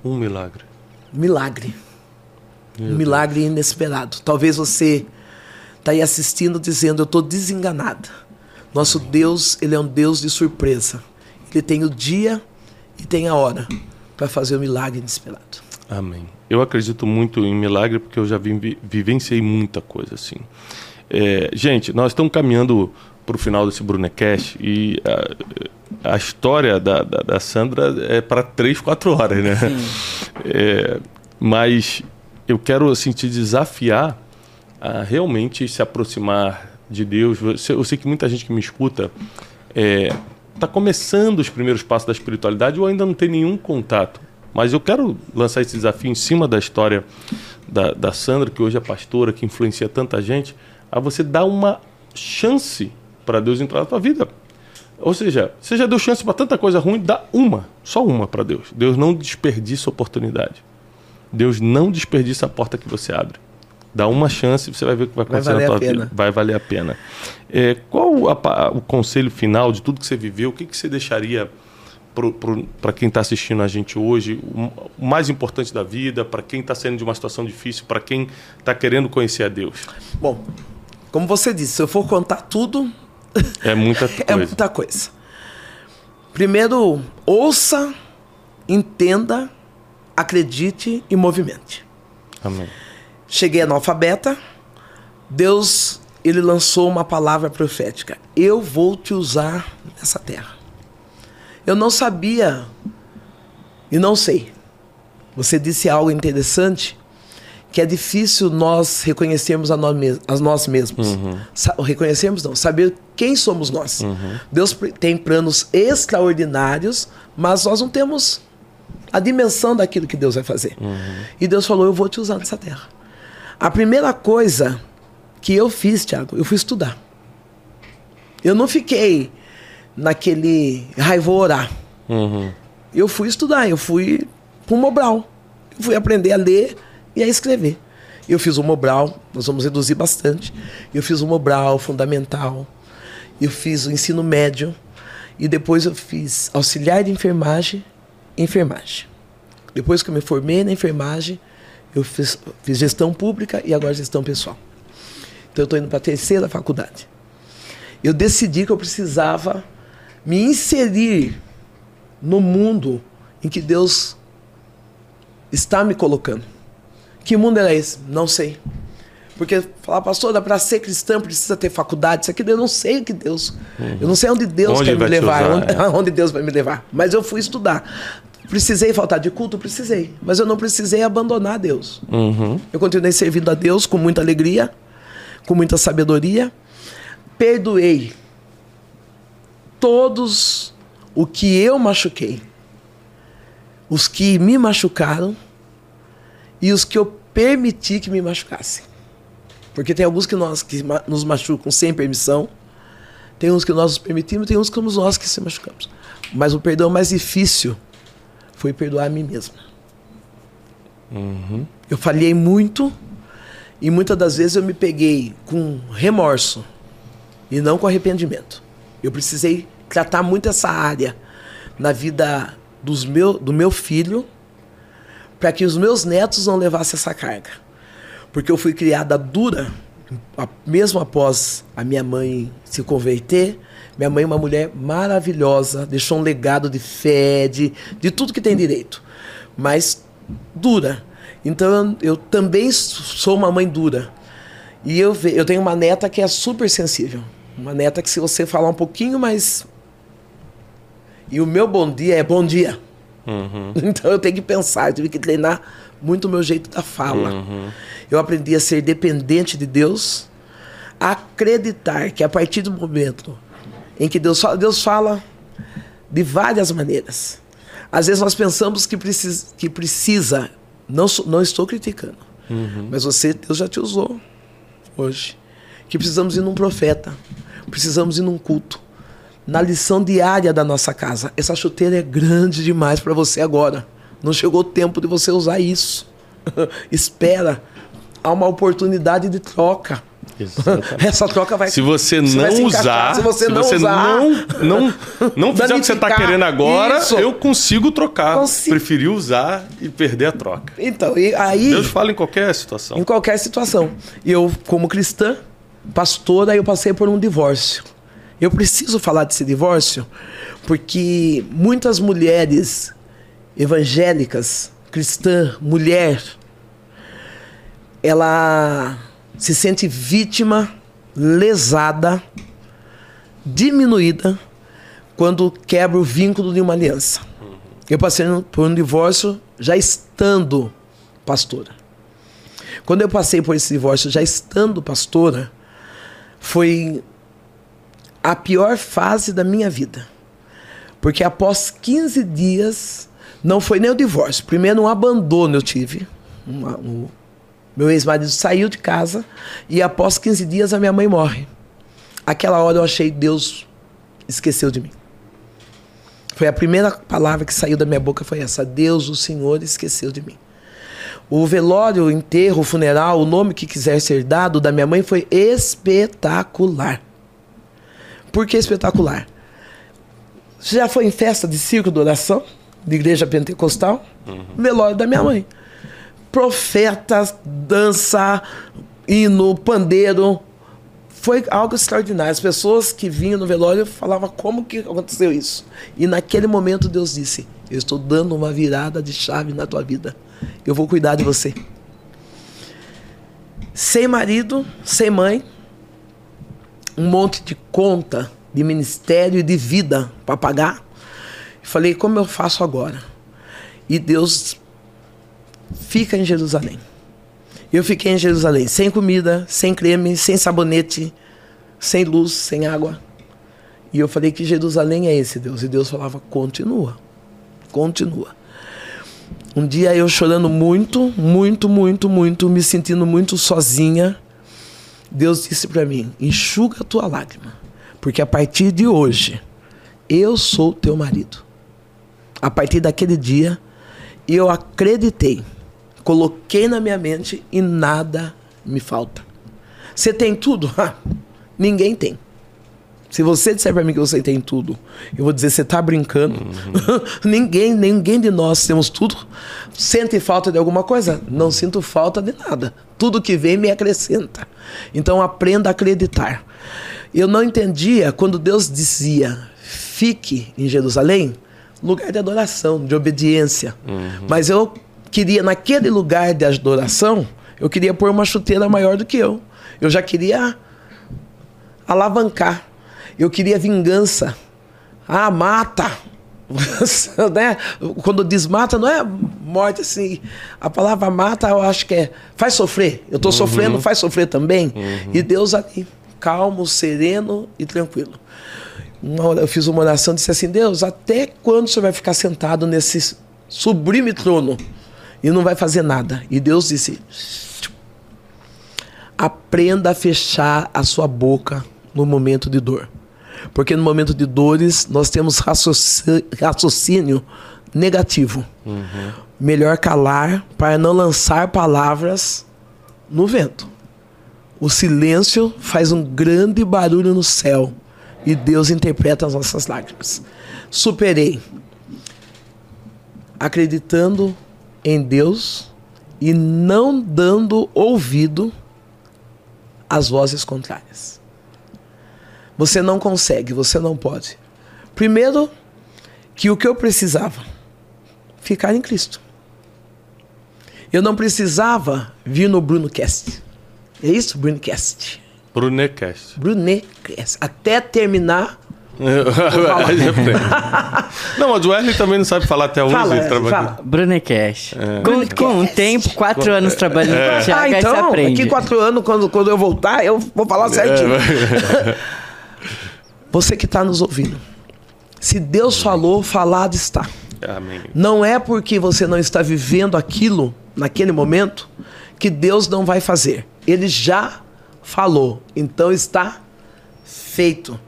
um milagre. Milagre. Meu um milagre Deus. inesperado. Talvez você está aí assistindo dizendo, eu estou desenganada. Nosso Deus, ele é um Deus de surpresa. Ele tem o dia e tem a hora para fazer o milagre inesperado. Amém. Eu acredito muito em milagre porque eu já vi, vivenciei muita coisa assim. É, gente, nós estamos caminhando para o final desse Brunecast e a, a história da, da, da, Sandra é para três, quatro horas, né? É, mas eu quero assim, te desafiar a realmente se aproximar de Deus. Eu sei que muita gente que me escuta está é, tá começando os primeiros passos da espiritualidade ou ainda não tem nenhum contato. Mas eu quero lançar esse desafio em cima da história da, da Sandra, que hoje é pastora, que influencia tanta gente, a você dar uma chance para Deus entrar na tua vida. Ou seja, você já deu chance para tanta coisa ruim, dá uma, só uma para Deus. Deus não desperdiça oportunidade. Deus não desperdiça a porta que você abre. Dá uma chance e você vai ver o que vai acontecer vai na tua vida. Vai valer a pena. É, qual a, o conselho final de tudo que você viveu? O que, que você deixaria para quem está assistindo a gente hoje? O, o mais importante da vida, para quem está saindo de uma situação difícil, para quem está querendo conhecer a Deus? Bom, como você disse, se eu for contar tudo, é muita coisa. é muita coisa. Primeiro, ouça, entenda, acredite e movimente. Amém. Cheguei analfabeta, Deus ele lançou uma palavra profética. Eu vou te usar nessa terra. Eu não sabia e não sei. Você disse algo interessante que é difícil nós reconhecermos a nós, mesmos, a nós mesmos. Uhum. reconhecermos não, saber quem somos nós. Uhum. Deus tem planos extraordinários, mas nós não temos a dimensão daquilo que Deus vai fazer. Uhum. E Deus falou: Eu vou te usar nessa terra. A primeira coisa que eu fiz, Tiago, eu fui estudar. Eu não fiquei naquele raivo orar. Uhum. Eu fui estudar, eu fui para o Mobral. Eu fui aprender a ler e a escrever. Eu fiz o Mobral, nós vamos reduzir bastante. Eu fiz o Mobral fundamental, eu fiz o ensino médio e depois eu fiz auxiliar de enfermagem enfermagem. Depois que eu me formei na enfermagem, eu fiz, fiz gestão pública e agora gestão pessoal. Então eu estou indo para a terceira faculdade. Eu decidi que eu precisava me inserir no mundo em que Deus está me colocando. Que mundo era esse? Não sei. Porque falar, pastor, para ser cristão precisa ter faculdade. Isso aqui eu não sei o que Deus. Uhum. Eu não sei onde Deus onde quer me levar, usar, onde, é. onde Deus vai me levar. Mas eu fui estudar. Precisei faltar de culto? Precisei. Mas eu não precisei abandonar Deus. Uhum. Eu continuei servindo a Deus com muita alegria, com muita sabedoria. Perdoei todos o que eu machuquei, os que me machucaram e os que eu permiti que me machucassem. Porque tem alguns que nós que nos machucam sem permissão, tem uns que nós nos permitimos, tem uns que somos nós que se machucamos. Mas o perdão mais difícil foi perdoar a mim mesma. Eu falhei muito e muitas das vezes eu me peguei com remorso e não com arrependimento. Eu precisei tratar muito essa área na vida dos meu, do meu filho para que os meus netos não levassem essa carga. Porque eu fui criada dura, mesmo após a minha mãe se converter. Minha mãe é uma mulher maravilhosa, deixou um legado de fé, de, de tudo que tem direito. Mas dura. Então eu também sou uma mãe dura. E eu, eu tenho uma neta que é super sensível. Uma neta que se você falar um pouquinho mais. E o meu bom dia é bom dia. Então eu tenho que pensar, eu tive que treinar muito o meu jeito da fala. Eu aprendi a ser dependente de Deus, acreditar que a partir do momento em que Deus fala, Deus fala de várias maneiras. Às vezes nós pensamos que precisa, que precisa não, não estou criticando, mas você, Deus já te usou hoje. Que precisamos ir num profeta, precisamos ir num culto, na lição diária da nossa casa. Essa chuteira é grande demais para você agora. Não chegou o tempo de você usar isso. Espera. Há uma oportunidade de troca. Exatamente. Essa troca vai Se você não se usar, se você não usar, não, não, não fizer o que você está querendo agora, Isso. eu consigo trocar. Consigo. Preferi usar e perder a troca. Então, e aí Deus fala em qualquer situação. em qualquer situação. E eu, como cristã, pastora, eu passei por um divórcio. Eu preciso falar desse divórcio porque muitas mulheres evangélicas, cristã, mulher, ela se sente vítima, lesada, diminuída quando quebra o vínculo de uma aliança. Eu passei por um divórcio já estando pastora. Quando eu passei por esse divórcio, já estando pastora, foi a pior fase da minha vida. Porque após 15 dias, não foi nem o divórcio. Primeiro, um abandono eu tive. Uma- um- meu ex-marido saiu de casa e após 15 dias a minha mãe morre. Aquela hora eu achei Deus esqueceu de mim. Foi a primeira palavra que saiu da minha boca foi essa: Deus, o Senhor esqueceu de mim. O velório, o enterro, o funeral, o nome que quiser ser dado da minha mãe foi espetacular. Por que espetacular? Você já foi em festa de circo de oração? De igreja pentecostal? Velório da minha mãe. Profetas, dança, hino, pandeiro. Foi algo extraordinário. As pessoas que vinham no velório falavam como que aconteceu isso. E naquele momento Deus disse: Eu estou dando uma virada de chave na tua vida. Eu vou cuidar de você. Sem marido, sem mãe, um monte de conta de ministério e de vida para pagar. Falei, como eu faço agora? E Deus fica em Jerusalém. Eu fiquei em Jerusalém sem comida, sem creme, sem sabonete, sem luz, sem água. E eu falei que Jerusalém é esse Deus. E Deus falava, continua, continua. Um dia eu chorando muito, muito, muito, muito, me sentindo muito sozinha. Deus disse para mim: enxuga a tua lágrima, porque a partir de hoje eu sou teu marido. A partir daquele dia eu acreditei, coloquei na minha mente e nada me falta. Você tem tudo? Ninguém tem. Se você disser para mim que você tem tudo, eu vou dizer, você está brincando. ninguém, ninguém de nós temos tudo. Sente falta de alguma coisa? Não sinto falta de nada. Tudo que vem me acrescenta. Então aprenda a acreditar. Eu não entendia quando Deus dizia, fique em Jerusalém, lugar de adoração, de obediência. Mas eu queria, naquele lugar de adoração, eu queria pôr uma chuteira maior do que eu. Eu já queria alavancar. Eu queria vingança. Ah, mata. né? Quando diz mata, não é morte assim. A palavra mata, eu acho que é faz sofrer. Eu estou sofrendo, faz sofrer também. E Deus ali, calmo, sereno e tranquilo. Hora eu fiz uma oração e disse assim: Deus, até quando senhor vai ficar sentado nesse sublime trono e não vai fazer nada? E Deus disse: aprenda a fechar a sua boca no momento de dor. Porque no momento de dores nós temos raciocínio negativo. Melhor calar para não lançar palavras no vento. O silêncio faz um grande barulho no céu e Deus interpreta as nossas lágrimas. Superei. Acreditando em Deus e não dando ouvido às vozes contrárias. Você não consegue, você não pode. Primeiro, que o que eu precisava, ficar em Cristo. Eu não precisava vir no BrunoCast. É isso, BrunoCast? Brunecast. BrunoCast. Até terminar. não, mas o Wesley também não sabe falar até hoje. Fala, fala. Brunecast. É. Com, com um tempo, quatro anos trabalhando com o Thiago, Ah, aí você então, aprende. daqui quatro anos, quando, quando eu voltar, eu vou falar certinho. Você que está nos ouvindo. Se Deus falou, falado está. Amém. Não é porque você não está vivendo aquilo naquele momento que Deus não vai fazer. Ele já falou, então está feito.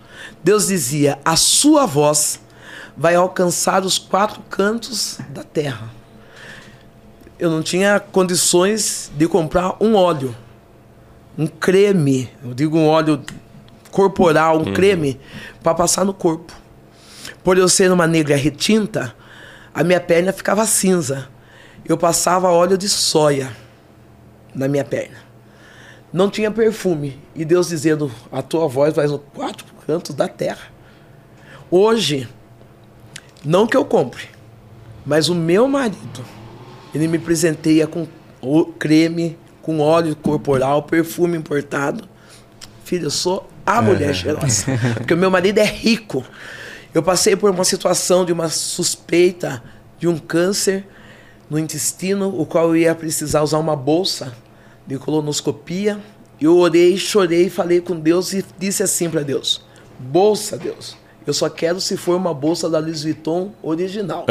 Deus dizia: a sua voz vai alcançar os quatro cantos da terra. Eu não tinha condições de comprar um óleo, um creme, eu digo um óleo corporal, um creme, para passar no corpo. Por eu ser uma negra retinta, a minha perna ficava cinza. Eu passava óleo de soia na minha perna. Não tinha perfume. E Deus dizendo: a tua voz vai nos quatro cantos da terra. Hoje, não que eu compre, mas o meu marido, ele me presenteia com o creme, com óleo corporal, perfume importado. Filho, eu sou a mulher cheirosa. Porque o meu marido é rico. Eu passei por uma situação de uma suspeita de um câncer no intestino, o qual eu ia precisar usar uma bolsa de colonoscopia. Eu orei, chorei, falei com Deus e disse assim para Deus: Bolsa, Deus, eu só quero se for uma bolsa da Louis Vuitton original.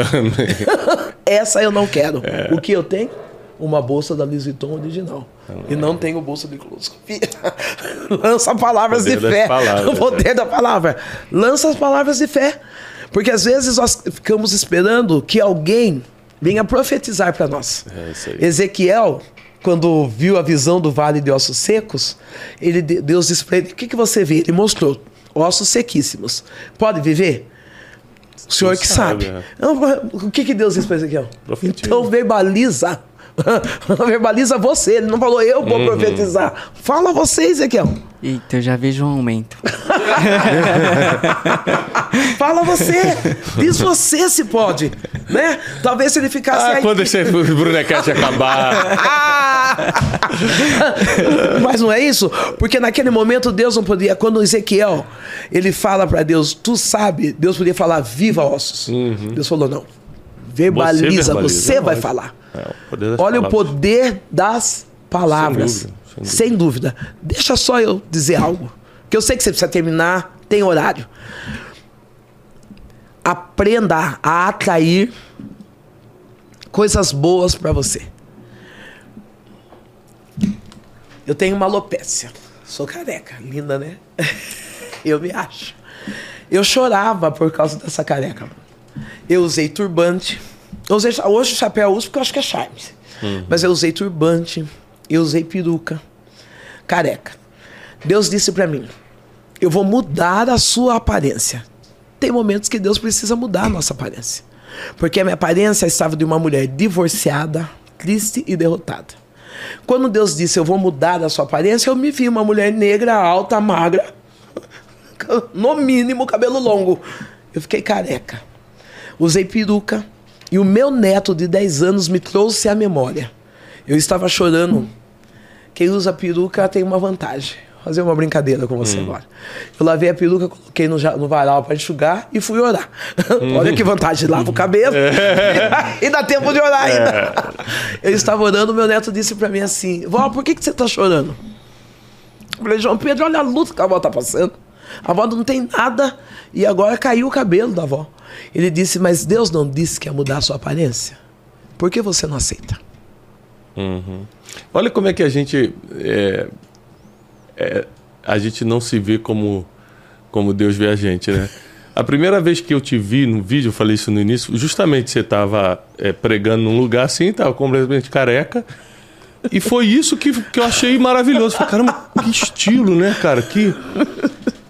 Essa eu não quero. O que eu tenho? Uma bolsa da Louis Vuitton original. E não tenho bolsa de colonoscopia. Lança palavras de fé. palavras, o poder da palavra. Lança as palavras de fé. Porque às vezes nós ficamos esperando que alguém venha profetizar para nós. É isso aí. Ezequiel, quando viu a visão do vale de ossos secos, ele, Deus disse para ele: O que, que você vê? Ele mostrou ossos sequíssimos. Pode viver? O senhor Não que sabe, sabe. é. O que, que Deus disse para Ezequiel? Profetiza. Então verbaliza. verbaliza você. Ele não falou eu vou profetizar. Fala você, Ezequiel. Eita, eu já vejo um aumento. Fala você. Diz você se pode. Né? Talvez se ele ficasse Ah, aí. quando esse Brunecast acabar. Mas não é isso? Porque naquele momento Deus não podia. Quando Ezequiel ele fala para Deus, tu sabe, Deus podia falar viva ossos. Deus falou não. Verbaliza. Você você, verbaliza, vai lógico. falar. É, o poder das Olha o palavras. poder das palavras. Sem dúvida, sem dúvida. Sem dúvida. Deixa só eu dizer algo. Que eu sei que você precisa terminar, tem horário. Aprenda a atrair coisas boas para você. Eu tenho uma alopécia. Sou careca. Linda, né? Eu me acho. Eu chorava por causa dessa careca. Eu usei turbante. Eu usei, hoje o chapéu eu uso porque eu acho que é charme. Mas eu usei turbante. Eu usei peruca. Careca. Deus disse pra mim: Eu vou mudar a sua aparência. Tem momentos que Deus precisa mudar a nossa aparência. Porque a minha aparência estava de uma mulher divorciada, triste e derrotada. Quando Deus disse eu vou mudar a sua aparência, eu me vi uma mulher negra, alta, magra, no mínimo cabelo longo. Eu fiquei careca. Usei peruca e o meu neto de 10 anos me trouxe à memória. Eu estava chorando. Quem usa peruca tem uma vantagem. Vou fazer uma brincadeira com você agora. Eu lavei a peruca, coloquei no, no varal para enxugar e fui orar. Olha que vantagem, lava o cabelo e dá tempo de orar ainda. Eu estava orando, meu neto disse para mim assim: Vó, por que, que você está chorando? Eu falei, João Pedro, olha a luta que a avó tá passando. A avó não tem nada e agora caiu o cabelo da avó. Ele disse, mas Deus não disse que ia mudar a sua aparência? Por que você não aceita? Olha como é que a gente. é, é, a gente não se vê como, como Deus vê a gente, né? A primeira vez que eu te vi no vídeo, eu falei isso no início, justamente você estava é, pregando num lugar assim, estava completamente careca. E foi isso que, que eu achei maravilhoso. Falei, caramba, que estilo, né, cara? Que,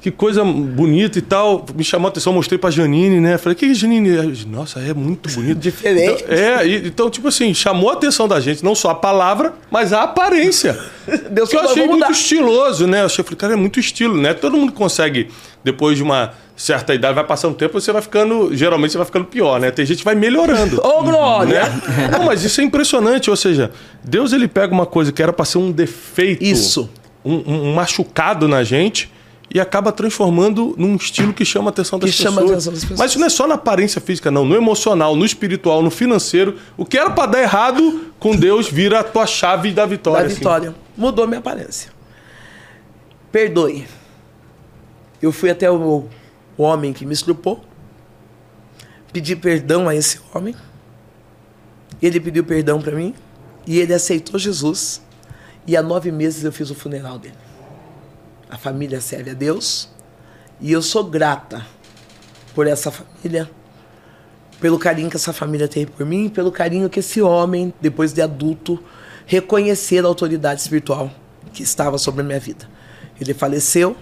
que coisa bonita e tal. Me chamou a atenção, mostrei pra Janine, né? Falei, que Janine? Nossa, é muito bonito. Diferente. Então, é, e, então, tipo assim, chamou a atenção da gente, não só a palavra, mas a aparência. Deus que eu achei "Vamos muito dar." estiloso, né? Eu achei, falei, cara, é muito estilo, né? Todo mundo consegue, depois de uma certa idade, vai passando tempo, você vai ficando, geralmente você vai ficando pior, né? Tem gente que vai melhorando. Ô, glória! né? Não, mas isso é impressionante, ou seja, Deus ele pega uma coisa que era para ser um defeito, Isso. Um- um machucado na gente e acaba transformando num estilo que chama a atenção das Que chama a pessoas. atenção das pessoas. Mas isso não é só na aparência física, não, no emocional, no espiritual, no financeiro. O que era para dar errado com Deus vira a tua chave da vitória. da assim. vitória. Mudou minha aparência. Perdoe. Eu fui até o, o homem que me estrupou. Pedi perdão a esse homem. Ele pediu perdão para mim. E ele aceitou Jesus. E há nove meses eu fiz o funeral dele. A família serve a Deus. E eu sou grata por essa família, pelo carinho que essa família teve por mim, pelo carinho que esse homem, depois de adulto, reconhecer a autoridade espiritual que estava sobre a minha vida. Ele faleceu.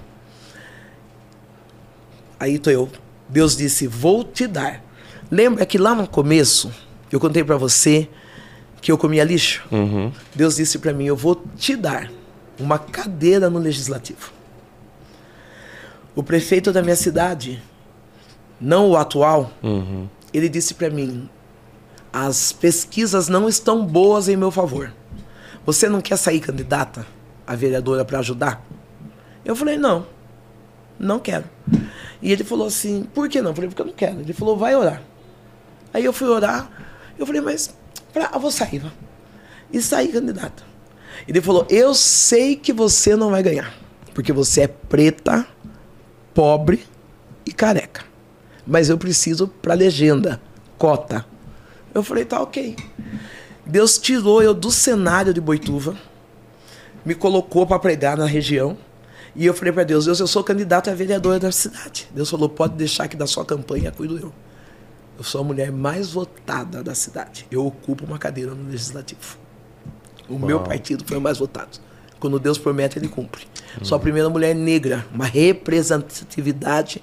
Aí tô eu. Deus disse: "Vou te dar". Lembra que lá no começo eu contei para você que eu comia lixo? Uhum. Deus disse para mim: Eu vou te dar uma cadeira no legislativo. O prefeito da minha cidade, não o atual, Uhum. ele disse para mim: As pesquisas não estão boas em meu favor. Você não quer sair candidata a vereadora para ajudar? Eu falei: Não, não quero. E ele falou assim: Por que não? Eu falei: Porque eu não quero. Ele falou: Vai orar. Aí eu fui orar. Eu falei: Mas pra, eu vou sair. vá." E saí candidata. Ele falou: Eu sei que você não vai ganhar. Porque você é preta, pobre e careca. Mas eu preciso pra legenda, cota. Eu falei: Tá ok. Deus tirou eu do cenário de Boituva, me colocou para pregar na região. E eu falei para Deus: Deus, eu sou candidato a vereadora da cidade. Deus falou: Pode deixar que da sua campanha cuido eu. Eu sou a mulher mais votada da cidade. Eu ocupo uma cadeira no legislativo. O meu partido foi o mais votado. Quando Deus promete, ele cumpre. Sou a primeira mulher negra, uma representatividade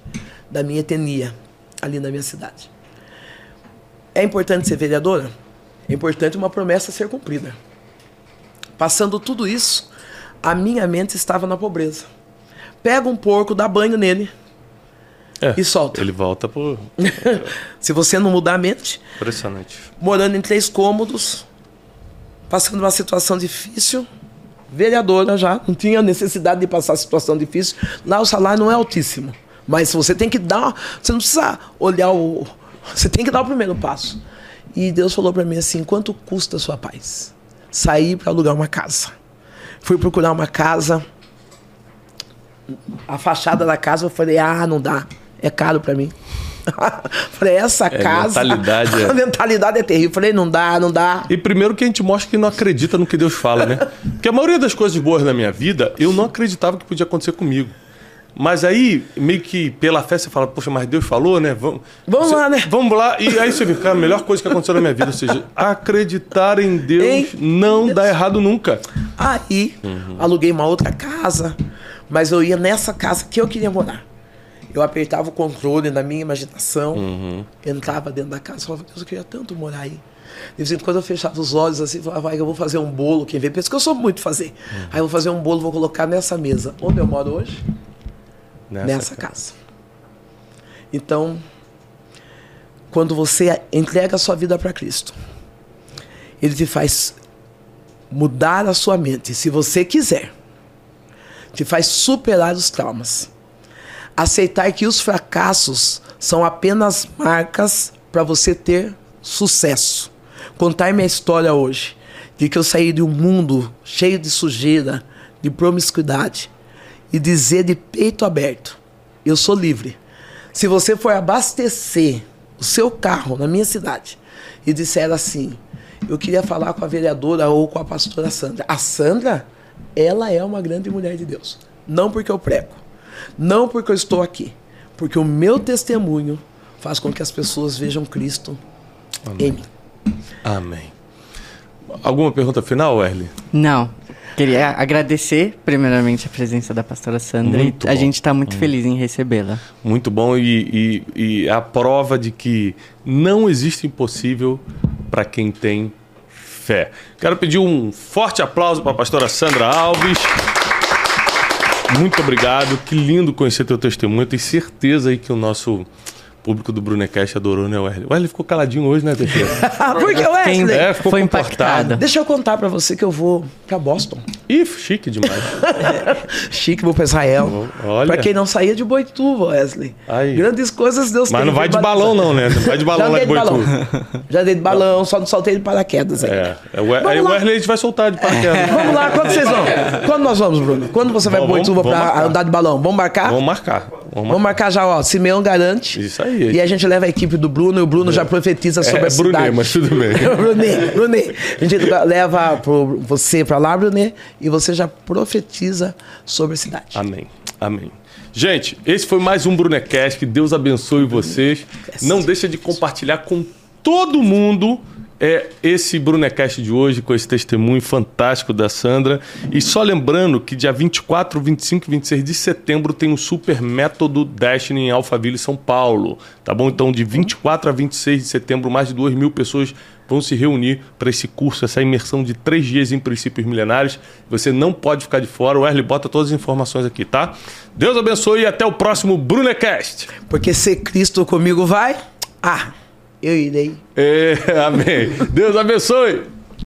da minha etnia ali na minha cidade. É importante ser vereadora? É importante uma promessa ser cumprida. Passando tudo isso, a minha mente estava na pobreza. Pega um porco, dá banho nele. É, E solta. Ele volta por. Se você não mudar a mente, Impressionante. morando em três cômodos, passando uma situação difícil, vereadora já, não tinha necessidade de passar situação difícil. Lá o salário não é altíssimo, mas você tem que dar, você não precisa olhar o, você tem que dar o primeiro passo. E Deus falou para mim assim: quanto custa a sua paz? Sair para alugar uma casa. Fui procurar uma casa. A fachada da casa, eu falei: ah, não dá, é caro para mim. falei, essa É, casa. mentalidade é- A mentalidade é terrível. Falei, não dá, não dá. E primeiro que a gente mostra que não acredita no que Deus fala, né? Porque a maioria das coisas boas na minha vida, eu não acreditava que podia acontecer comigo. Mas aí, meio que pela fé, você fala, poxa, mas Deus falou, né? Vamos, Vamos Você- lá, né? Vamos lá. E aí você vê, cara, a melhor coisa que aconteceu na minha vida, ou seja, acreditar em Deus Em não dá errado nunca. Aí, aluguei uma outra casa, mas eu ia nessa casa que eu queria morar. Eu apertava o controle na minha imaginação, entrava dentro da casa e falava, Deus, eu queria tanto morar aí. De vez em quando eu fechava os olhos assim, falava, vai, eu vou fazer um bolo. Quem vê pensa que eu sou muito fazer. Aí eu vou fazer um bolo, vou colocar nessa mesa. Onde eu moro hoje? nessa casa. Então, quando você entrega a sua vida para Cristo, Ele te faz mudar a sua mente, se você quiser. Te faz superar os traumas. Aceitar que os fracassos são apenas marcas para você ter sucesso. Contar minha história hoje, de que eu saí de um mundo cheio de sujeira, de promiscuidade, e dizer de peito aberto: eu sou livre. Se você for abastecer o seu carro na minha cidade e disser assim: eu queria falar com a vereadora ou com a pastora Sandra. A Sandra, ela é uma grande mulher de Deus. Não porque eu prego, não porque eu estou aqui, Porque o meu testemunho faz com que as pessoas vejam Cristo em mim. Amém. Alguma pergunta final, Erle? Não. Queria agradecer, primeiramente, a presença da pastora Sandra. Muito a bom. gente está muito feliz em recebê-la. Muito bom e, e, e a prova de que não existe impossível para quem tem fé. Quero pedir um forte aplauso para a pastora Sandra Alves. Muito obrigado, que lindo conhecer teu testemunho. Eu tenho certeza aí que o nosso público do Brunecast adorou, né, Wesley? O Wesley ficou caladinho hoje, né, Teixeira? Porque, Quem Wesley, É, ficou foi comportado. impactada. deixa eu contar pra você que eu vou pra Boston. Ih, chique demais. Chique, vou pra Israel. Olha. Pra quem não saía de Boituva, Wesley. Aí. Grandes coisas Deus Mas tem não vai de balão, não, né? Não vai de balão lá de balão. Boituva. Já dei de balão, só não soltei de paraquedas aí. É, é o, aí Vamos o. Wesley a gente vai soltar de paraquedas. Vamos lá, quando vocês vão? Quando nós vamos, Bruno? Quando você vai pra Vamos- Boituva vamos pra marcar. andar de balão? Vamos marcar? Vamos marcar. Vamos Vamos marcar. marcar já, ó. Simeão garante. Isso aí. E a gente leva a equipe do Bruno e o Bruno já profetiza sobre É, a Brunet, cidade. mas tudo bem. Brunet, Brunet. A gente leva pro, você pra lá, Brunet, e você já profetiza sobre a cidade. Amém. Amém. Gente, esse foi mais um Brunecast. Que Deus abençoe vocês. Não deixa de compartilhar com todo mundo é, esse Brunecast de hoje, com esse testemunho fantástico da Sandra. E só lembrando que dia 24, 25 e 26 de setembro tem o Super Método Destiny em Alphaville, São Paulo. Tá bom? Então, de 24 a 26 de setembro, mais de 2 mil pessoas vão se reunir para esse curso, essa imersão de três dias em princípios milenares. Você não pode ficar de fora. O Erle bota todas as informações aqui, tá? Deus abençoe e até o próximo Brunecast. Porque se Cristo comigo vai, ah, eu irei. É, amém. Deus abençoe.